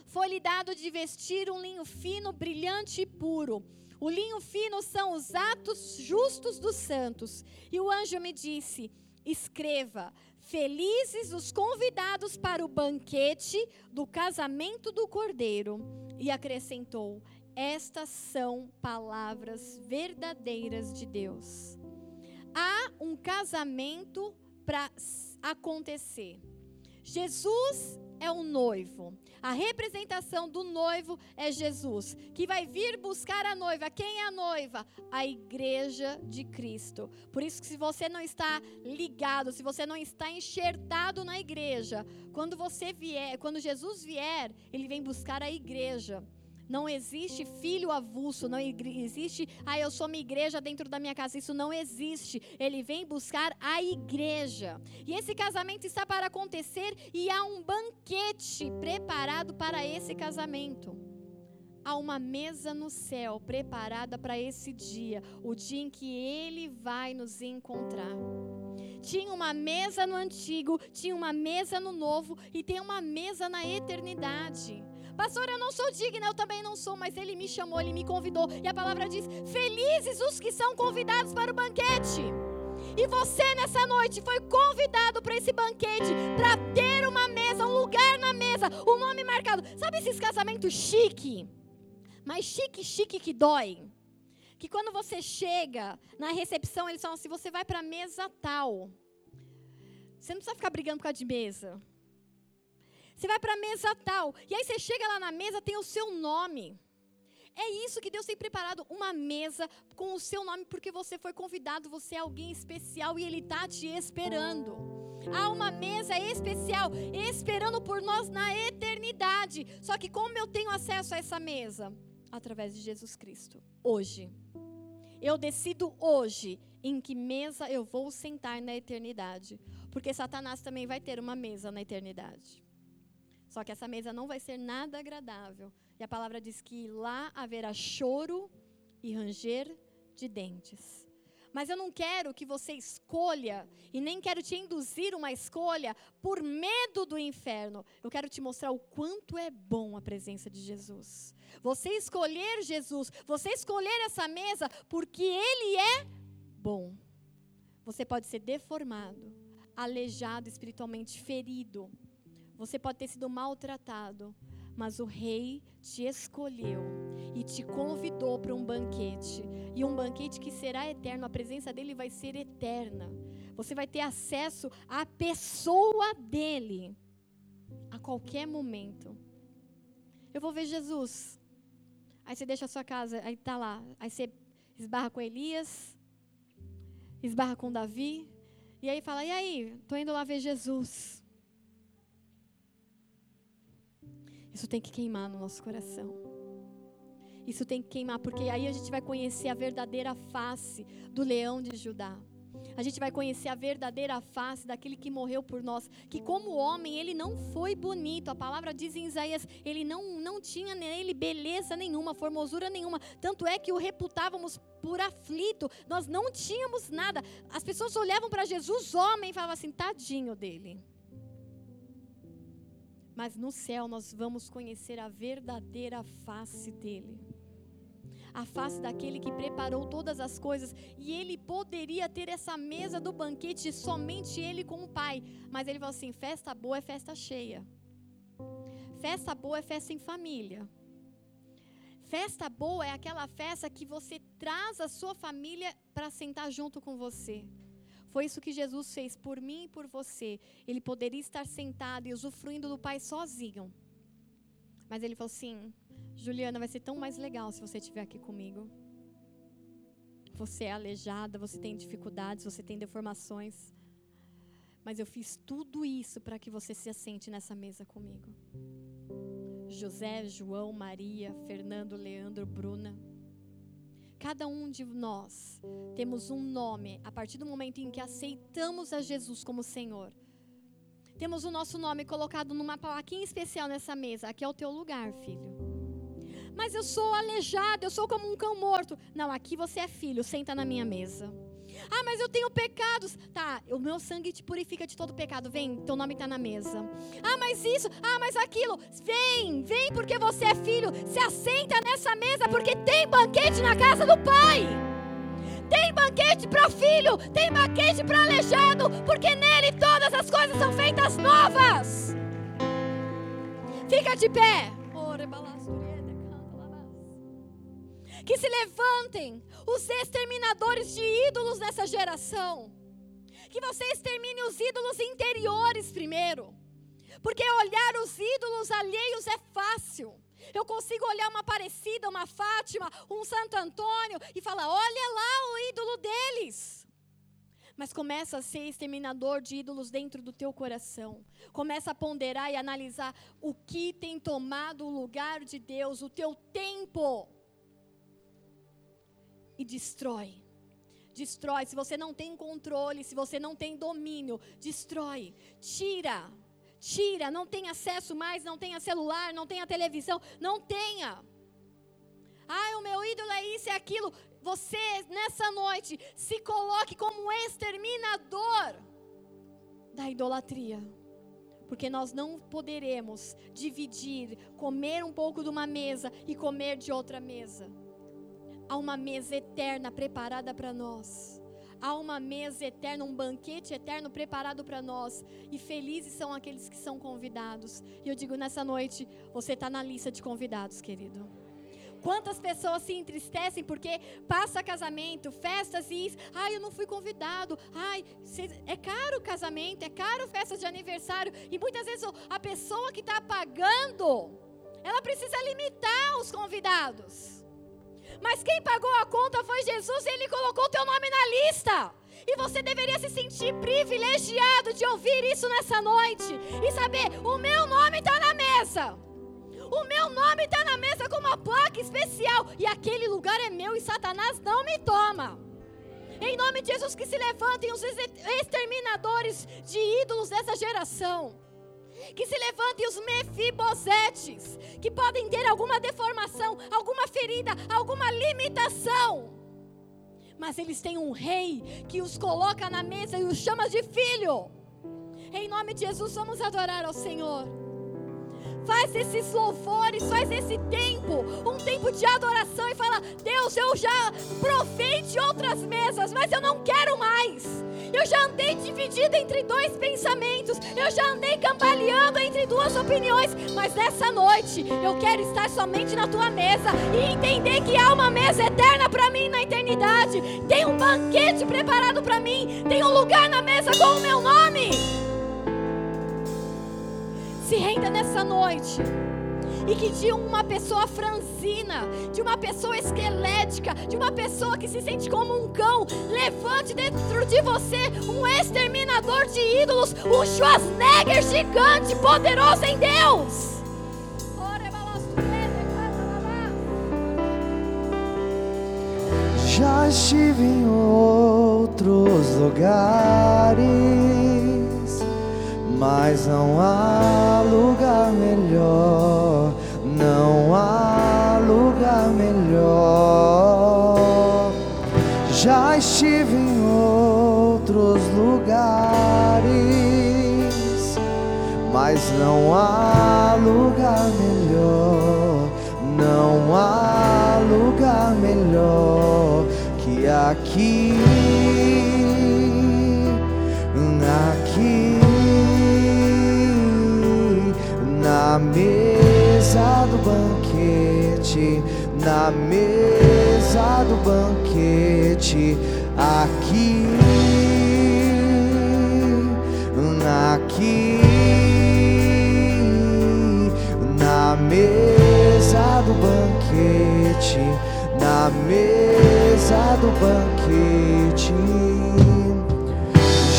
Foi-lhe dado de vestir um linho fino, brilhante e puro. O linho fino são os atos justos dos santos. E o anjo me disse: Escreva: Felizes os convidados para o banquete do casamento do cordeiro. E acrescentou: Estas são palavras verdadeiras de Deus. Há um casamento para acontecer. Jesus é o noivo. A representação do noivo é Jesus, que vai vir buscar a noiva. Quem é a noiva? A igreja de Cristo. Por isso que se você não está ligado, se você não está enxertado na igreja, quando você vier, quando Jesus vier, ele vem buscar a igreja. Não existe filho avulso, não existe, ah, eu sou uma igreja dentro da minha casa. Isso não existe. Ele vem buscar a igreja. E esse casamento está para acontecer e há um banquete preparado para esse casamento. Há uma mesa no céu preparada para esse dia, o dia em que ele vai nos encontrar. Tinha uma mesa no antigo, tinha uma mesa no novo e tem uma mesa na eternidade. Pastor, eu não sou digna, eu também não sou, mas ele me chamou, ele me convidou. E a palavra diz: Felizes os que são convidados para o banquete. E você nessa noite foi convidado para esse banquete, para ter uma mesa, um lugar na mesa, um nome marcado. Sabe esses casamentos chique? Mas chique, chique que dói. Que quando você chega na recepção, eles falam assim: você vai para a mesa tal. Você não precisa ficar brigando por causa de mesa. Você vai para a mesa tal. E aí você chega lá na mesa, tem o seu nome. É isso que Deus tem preparado, uma mesa com o seu nome, porque você foi convidado, você é alguém especial e Ele está te esperando. Há uma mesa especial esperando por nós na eternidade. Só que como eu tenho acesso a essa mesa? Através de Jesus Cristo. Hoje. Eu decido hoje em que mesa eu vou sentar na eternidade. Porque Satanás também vai ter uma mesa na eternidade. Só que essa mesa não vai ser nada agradável. E a palavra diz que lá haverá choro e ranger de dentes. Mas eu não quero que você escolha, e nem quero te induzir uma escolha por medo do inferno. Eu quero te mostrar o quanto é bom a presença de Jesus. Você escolher Jesus, você escolher essa mesa, porque Ele é bom. Você pode ser deformado, aleijado espiritualmente, ferido você pode ter sido maltratado, mas o rei te escolheu e te convidou para um banquete. E um banquete que será eterno, a presença dele vai ser eterna. Você vai ter acesso à pessoa dele a qualquer momento. Eu vou ver Jesus. Aí você deixa a sua casa, aí tá lá. Aí você esbarra com Elias, esbarra com Davi, e aí fala: "E aí, tô indo lá ver Jesus". Isso tem que queimar no nosso coração. Isso tem que queimar, porque aí a gente vai conhecer a verdadeira face do leão de Judá. A gente vai conhecer a verdadeira face daquele que morreu por nós. Que, como homem, ele não foi bonito. A palavra diz em Isaías: ele não, não tinha nele beleza nenhuma, formosura nenhuma. Tanto é que o reputávamos por aflito. Nós não tínhamos nada. As pessoas olhavam para Jesus, homem, e falavam assim: tadinho dele. Mas no céu nós vamos conhecer a verdadeira face dele a face daquele que preparou todas as coisas, e ele poderia ter essa mesa do banquete somente ele com o Pai, mas ele falou assim: festa boa é festa cheia, festa boa é festa em família. Festa boa é aquela festa que você traz a sua família para sentar junto com você. Foi isso que Jesus fez por mim e por você. Ele poderia estar sentado e usufruindo do Pai sozinho. Mas ele falou assim: Juliana, vai ser tão mais legal se você estiver aqui comigo. Você é aleijada, você tem dificuldades, você tem deformações. Mas eu fiz tudo isso para que você se assente nessa mesa comigo. José, João, Maria, Fernando, Leandro, Bruna. Cada um de nós temos um nome a partir do momento em que aceitamos a Jesus como Senhor. Temos o nosso nome colocado numa plaquinha especial nessa mesa. Aqui é o teu lugar, filho. Mas eu sou aleijado, eu sou como um cão morto. Não, aqui você é filho, senta na minha mesa. Ah, mas eu tenho pecados. Tá, o meu sangue te purifica de todo pecado. Vem, teu nome está na mesa. Ah, mas isso, ah, mas aquilo. Vem, vem porque você é filho. Se assenta nessa mesa porque tem banquete na casa do Pai. Tem banquete para filho, tem banquete para aleijado, porque nele todas as coisas são feitas novas. Fica de pé. Que se levantem os exterminadores de ídolos nessa geração. Que você extermine os ídolos interiores primeiro. Porque olhar os ídolos alheios é fácil. Eu consigo olhar uma Aparecida, uma Fátima, um Santo Antônio e falar: olha lá o ídolo deles. Mas começa a ser exterminador de ídolos dentro do teu coração. Começa a ponderar e analisar o que tem tomado o lugar de Deus, o teu tempo e destrói. Destrói. Se você não tem controle, se você não tem domínio, destrói. Tira. Tira. Não tem acesso mais, não tenha celular, não tenha televisão, não tenha. Ah, o meu ídolo é isso e é aquilo. Você, nessa noite, se coloque como exterminador da idolatria. Porque nós não poderemos dividir, comer um pouco de uma mesa e comer de outra mesa. Há uma mesa eterna preparada para nós. Há uma mesa eterna, um banquete eterno preparado para nós. E felizes são aqueles que são convidados. E eu digo nessa noite, você está na lista de convidados, querido. Quantas pessoas se entristecem porque passa casamento, festas e isso. Ai, eu não fui convidado. Ai, é caro o casamento, é caro festas de aniversário. E muitas vezes a pessoa que está pagando, ela precisa limitar os convidados. Mas quem pagou a conta foi Jesus e ele colocou teu nome na lista. E você deveria se sentir privilegiado de ouvir isso nessa noite e saber: o meu nome está na mesa. O meu nome está na mesa com uma placa especial. E aquele lugar é meu e Satanás não me toma. Em nome de Jesus, que se levantem os exterminadores de ídolos dessa geração que se levantem os mefibosetes, que podem ter alguma deformação, alguma ferida, alguma limitação. Mas eles têm um rei que os coloca na mesa e os chama de filho. Em nome de Jesus, vamos adorar ao Senhor. Faz esses louvores, faz esse tempo, um tempo de adoração e fala: Deus, eu já provei de outras mesas, mas eu não quero mais. Eu já andei dividido entre dois pensamentos, eu já andei cambaleando entre duas opiniões, mas nessa noite eu quero estar somente na tua mesa e entender que há uma mesa eterna para mim na eternidade. Tem um banquete preparado para mim, tem um lugar na mesa com o meu nome se renda nessa noite. E que de uma pessoa franzina, de uma pessoa esquelética, de uma pessoa que se sente como um cão, levante dentro de você um exterminador de ídolos, um Schwarzenegger gigante, poderoso em Deus. Já estive em outro outros lugares, mas não há lugar melhor, não há lugar melhor. Já estive em outros lugares, mas não há lugar melhor, não há lugar melhor que aqui, na mesa do banquete, na mesa do banquete, aqui, aqui, na mesa do banquete, na mesa do banquete.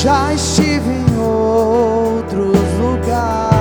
Já estive em outros lugares,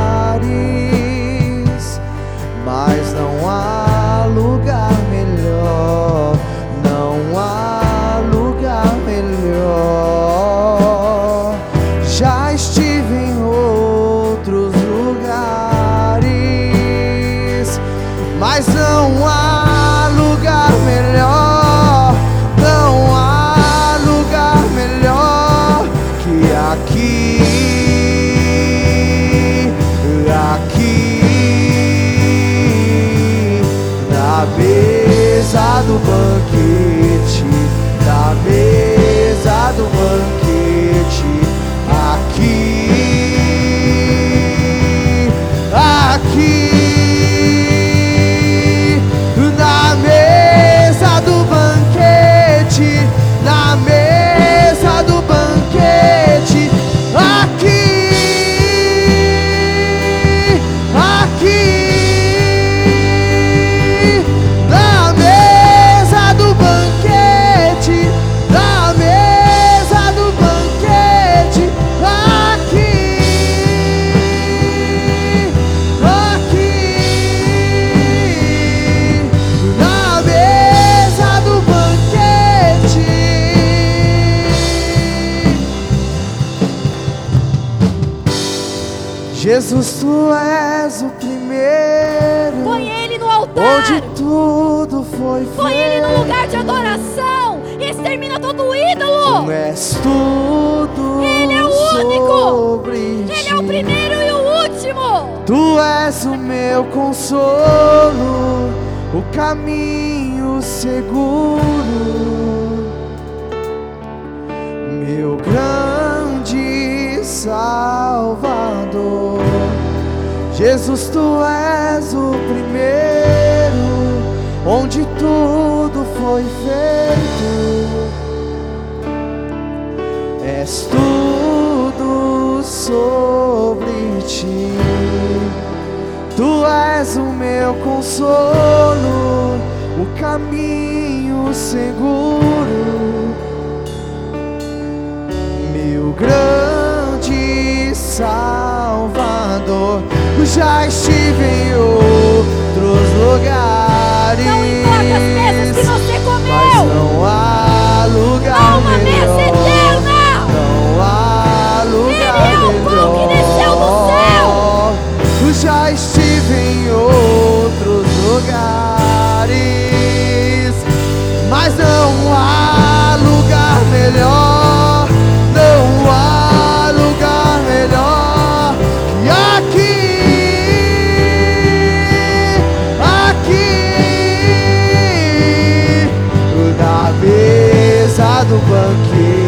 Jesus, tu és o primeiro, Põe ele no altar. onde tudo foi feito. Põe ele no lugar de adoração. E extermina todo o ídolo. Tu és tudo Ele é o único. Ele é o primeiro e o último. Tu és o meu consolo, o caminho seguro, Jesus, tu és o primeiro, onde tudo foi feito. És tudo sobre ti. Tu és o meu consolo, o caminho seguro, meu grande Salvador. Já estive em outros lugares, Não importa as mesas que você mas comeu. não há lugar Há uma mesa melhor. eterna. Não há lugar Ele é o pão que desceu do. Eu já estive em outros lugares, mas não há lugar melhor. Mesa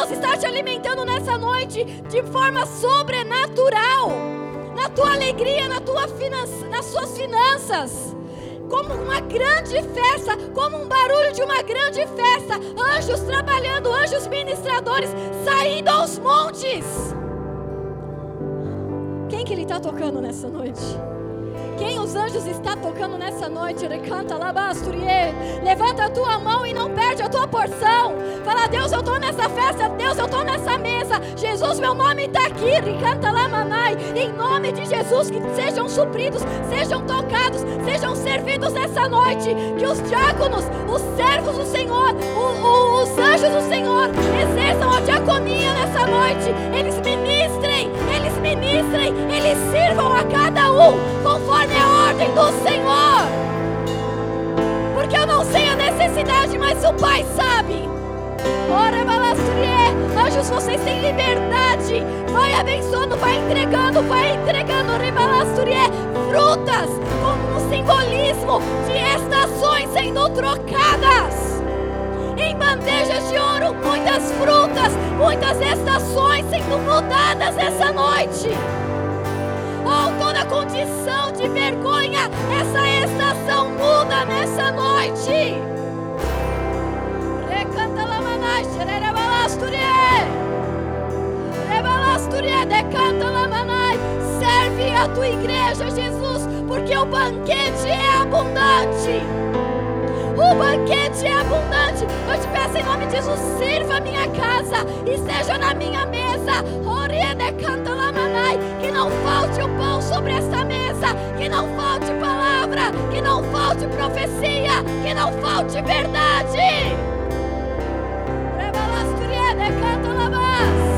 Deus está te alimentando nessa noite de forma sobrenatural na tua alegria, na tua finança, nas suas finanças. Como uma grande festa, como um barulho de uma grande festa. Anjos trabalhando, anjos ministradores saindo aos montes. Quem que ele está tocando nessa noite? Quem os anjos está tocando nessa noite? Recanta labasturie. Levanta a tua mão e não perde a tua porção. Deus, eu estou nessa festa. Deus, eu estou nessa mesa. Jesus, meu nome está aqui. Recanta lamanai. Em nome de Jesus, que sejam supridos, sejam tocados, sejam servidos nessa noite. Que os diáconos, os servos do Senhor, o, o, os anjos do Senhor exerçam a diaconia nessa noite. Eles ministrem, eles ministrem, eles sirvam a cada um conforme a ordem do Senhor. Porque eu não sei a necessidade, mas o Pai sabe. Ora, balastrie, anjos, vocês têm liberdade. Vai abençoando, vai entregando, vai entregando, rebalastrie, frutas, como um simbolismo de estações sendo trocadas. Em bandejas de ouro, muitas frutas, muitas estações sendo mudadas essa noite. Oh, toda condição de vergonha, essa estação muda nessa noite. Decanta lamanai. Serve a tua igreja, Jesus, porque o banquete é abundante. O banquete é abundante. Eu te peço em nome de Jesus, sirva a minha casa e esteja na minha mesa. Lamanai. Que não falte o pão sobre esta mesa. Que não falte palavra. Que não falte profecia. Que não falte verdade. Rebalasturiene canta lamas.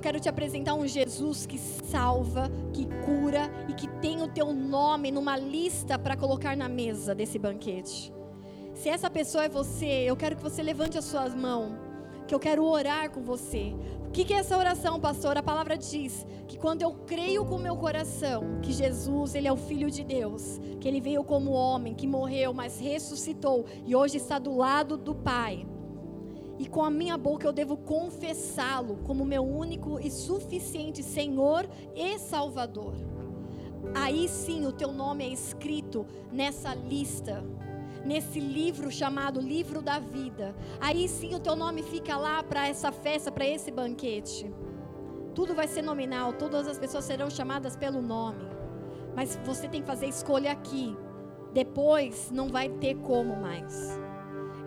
Eu quero te apresentar um Jesus que salva, que cura e que tem o teu nome numa lista para colocar na mesa desse banquete. Se essa pessoa é você, eu quero que você levante as suas mãos, que eu quero orar com você. O que, é essa oração, pastor? A palavra diz que quando eu creio com o meu coração que Jesus, ele é o filho de Deus, que ele veio como homem, que morreu, mas ressuscitou e hoje está do lado do Pai. E com a minha boca eu devo confessá-lo como meu único e suficiente Senhor e Salvador. aí sim o teu nome é escrito nessa lista, nesse livro chamado Livro da Vida. Aí sim o teu nome fica lá para essa festa, para esse banquete. Tudo vai ser nominal, todas as pessoas serão chamadas pelo nome. Mas você tem que fazer escolha aqui. Depois não vai ter como mais.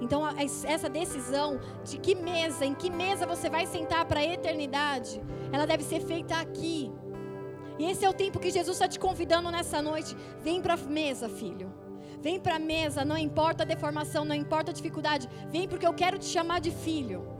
Então, essa decisão de que mesa, em que mesa você vai sentar para a eternidade, ela deve ser feita aqui. E esse é o tempo que Jesus está te convidando nessa noite. Vem para a mesa, filho. Vem para a mesa, não importa a deformação, não importa a dificuldade. Vem porque eu quero te chamar de filho.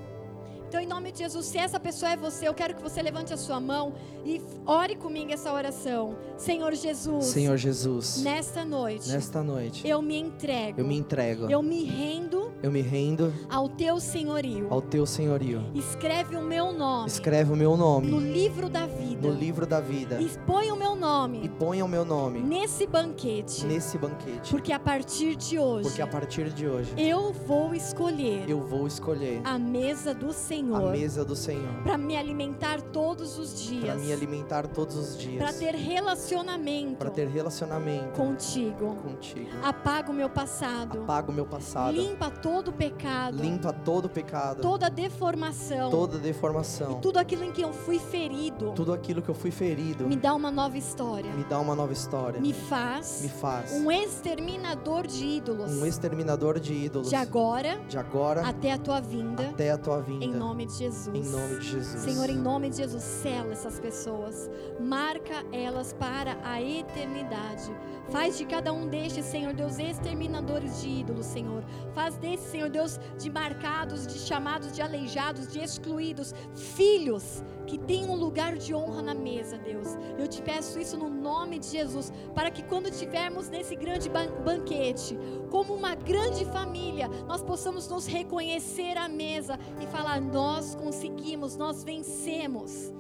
Então, em nome de Jesus, se essa pessoa é você, eu quero que você levante a sua mão e ore comigo essa oração. Senhor Jesus, Senhor Jesus, nesta noite, nesta noite eu me entrego. eu me entrego, Eu me rendo eu me rendo ao teu senhorio. ao teu senhorio. Escreve o meu nome Escreve o meu no nome livro da vida. no livro da vida E põe o meu e nome ponha o meu nome nesse banquete. nesse banquete, Porque a partir de hoje, porque a partir de hoje eu vou escolher eu vou escolher a mesa do a Senhor mesa do Senhor para me alimentar todos os para dias. me alimentar todos os Para dias, ter relacionamento para ter relacionamento contigo. contigo. Apaga o meu passado. Apaga o meu passado, Limpa todo o pecado. limpa todo o pecado, Toda deformação. toda deformação, Tudo aquilo em que eu fui ferido. tudo aquilo que eu fui ferido. Me dá uma nova história. Me dá uma nova história. Me faz Me faz um exterminador de ídolos. um exterminador de ídolos De agora de agora até a tua vinda. até a tua vinda. Em nome de Jesus. Em nome de Jesus. Senhor, em nome de Jesus, sela essas pessoas. Marca elas para a eternidade. Faz de cada um destes, Senhor Deus, exterminadores de ídolos, Senhor. Faz desses, Senhor Deus, de marcados, de chamados, de aleijados, de excluídos, filhos que têm um lugar de honra na mesa, Deus. Eu te peço isso no nome de Jesus, para que quando estivermos nesse grande ban- banquete, como uma grande família, nós possamos nos reconhecer à mesa e falar: nós conseguimos, nós vencemos.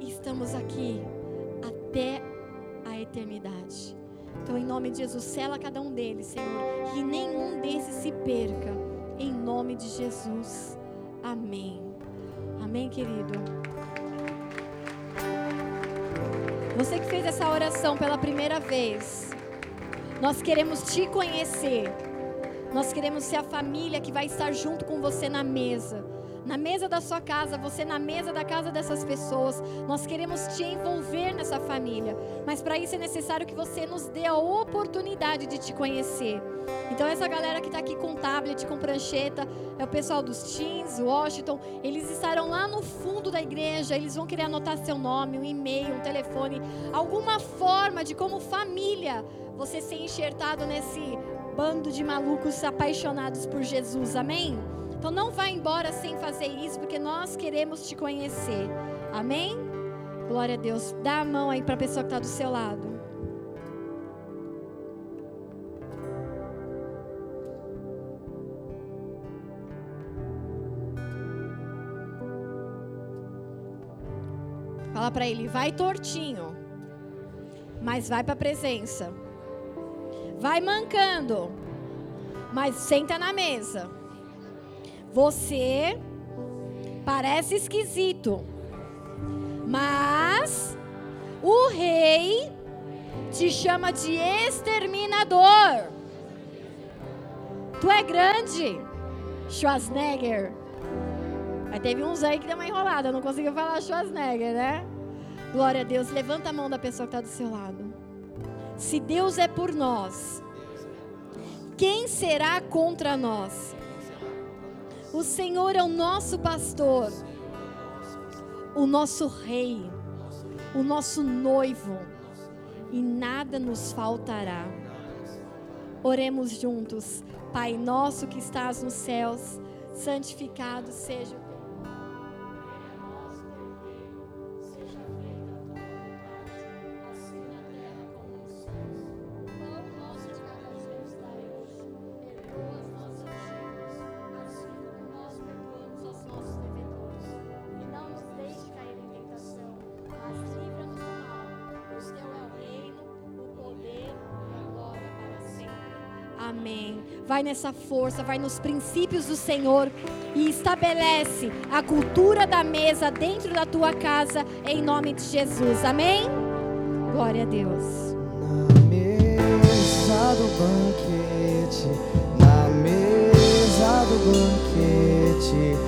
Estamos aqui até a eternidade. Então, em nome de Jesus, sela cada um deles, Senhor, que nenhum desses se perca. Em nome de Jesus. Amém. Amém, querido. Você que fez essa oração pela primeira vez, nós queremos te conhecer. Nós queremos ser a família que vai estar junto com você na mesa. Na mesa da sua casa, você na mesa da casa dessas pessoas. Nós queremos te envolver nessa família. Mas para isso é necessário que você nos dê a oportunidade de te conhecer. Então, essa galera que está aqui com tablet, com prancheta, é o pessoal dos Teens, Washington. Eles estarão lá no fundo da igreja. Eles vão querer anotar seu nome, um e-mail, um telefone, alguma forma de como família você ser enxertado nesse bando de malucos apaixonados por Jesus. Amém? Então não vá embora sem fazer isso, porque nós queremos te conhecer. Amém? Glória a Deus. Dá a mão aí para a pessoa que está do seu lado. Fala para ele, vai tortinho, mas vai para a presença. Vai mancando, mas senta na mesa. Você parece esquisito, mas o rei te chama de exterminador. Tu é grande, Schwarzenegger. Aí teve uns aí que deu uma enrolada, não conseguiu falar Schwarzenegger, né? Glória a Deus. Levanta a mão da pessoa que está do seu lado. Se Deus é por nós, quem será contra nós? O Senhor é o nosso pastor, o nosso rei, o nosso noivo, e nada nos faltará. Oremos juntos. Pai nosso que estás nos céus, santificado seja o Vai nessa força, vai nos princípios do Senhor e estabelece a cultura da mesa dentro da tua casa, em nome de Jesus. Amém? Glória a Deus. Na mesa do banquete, na mesa do banquete,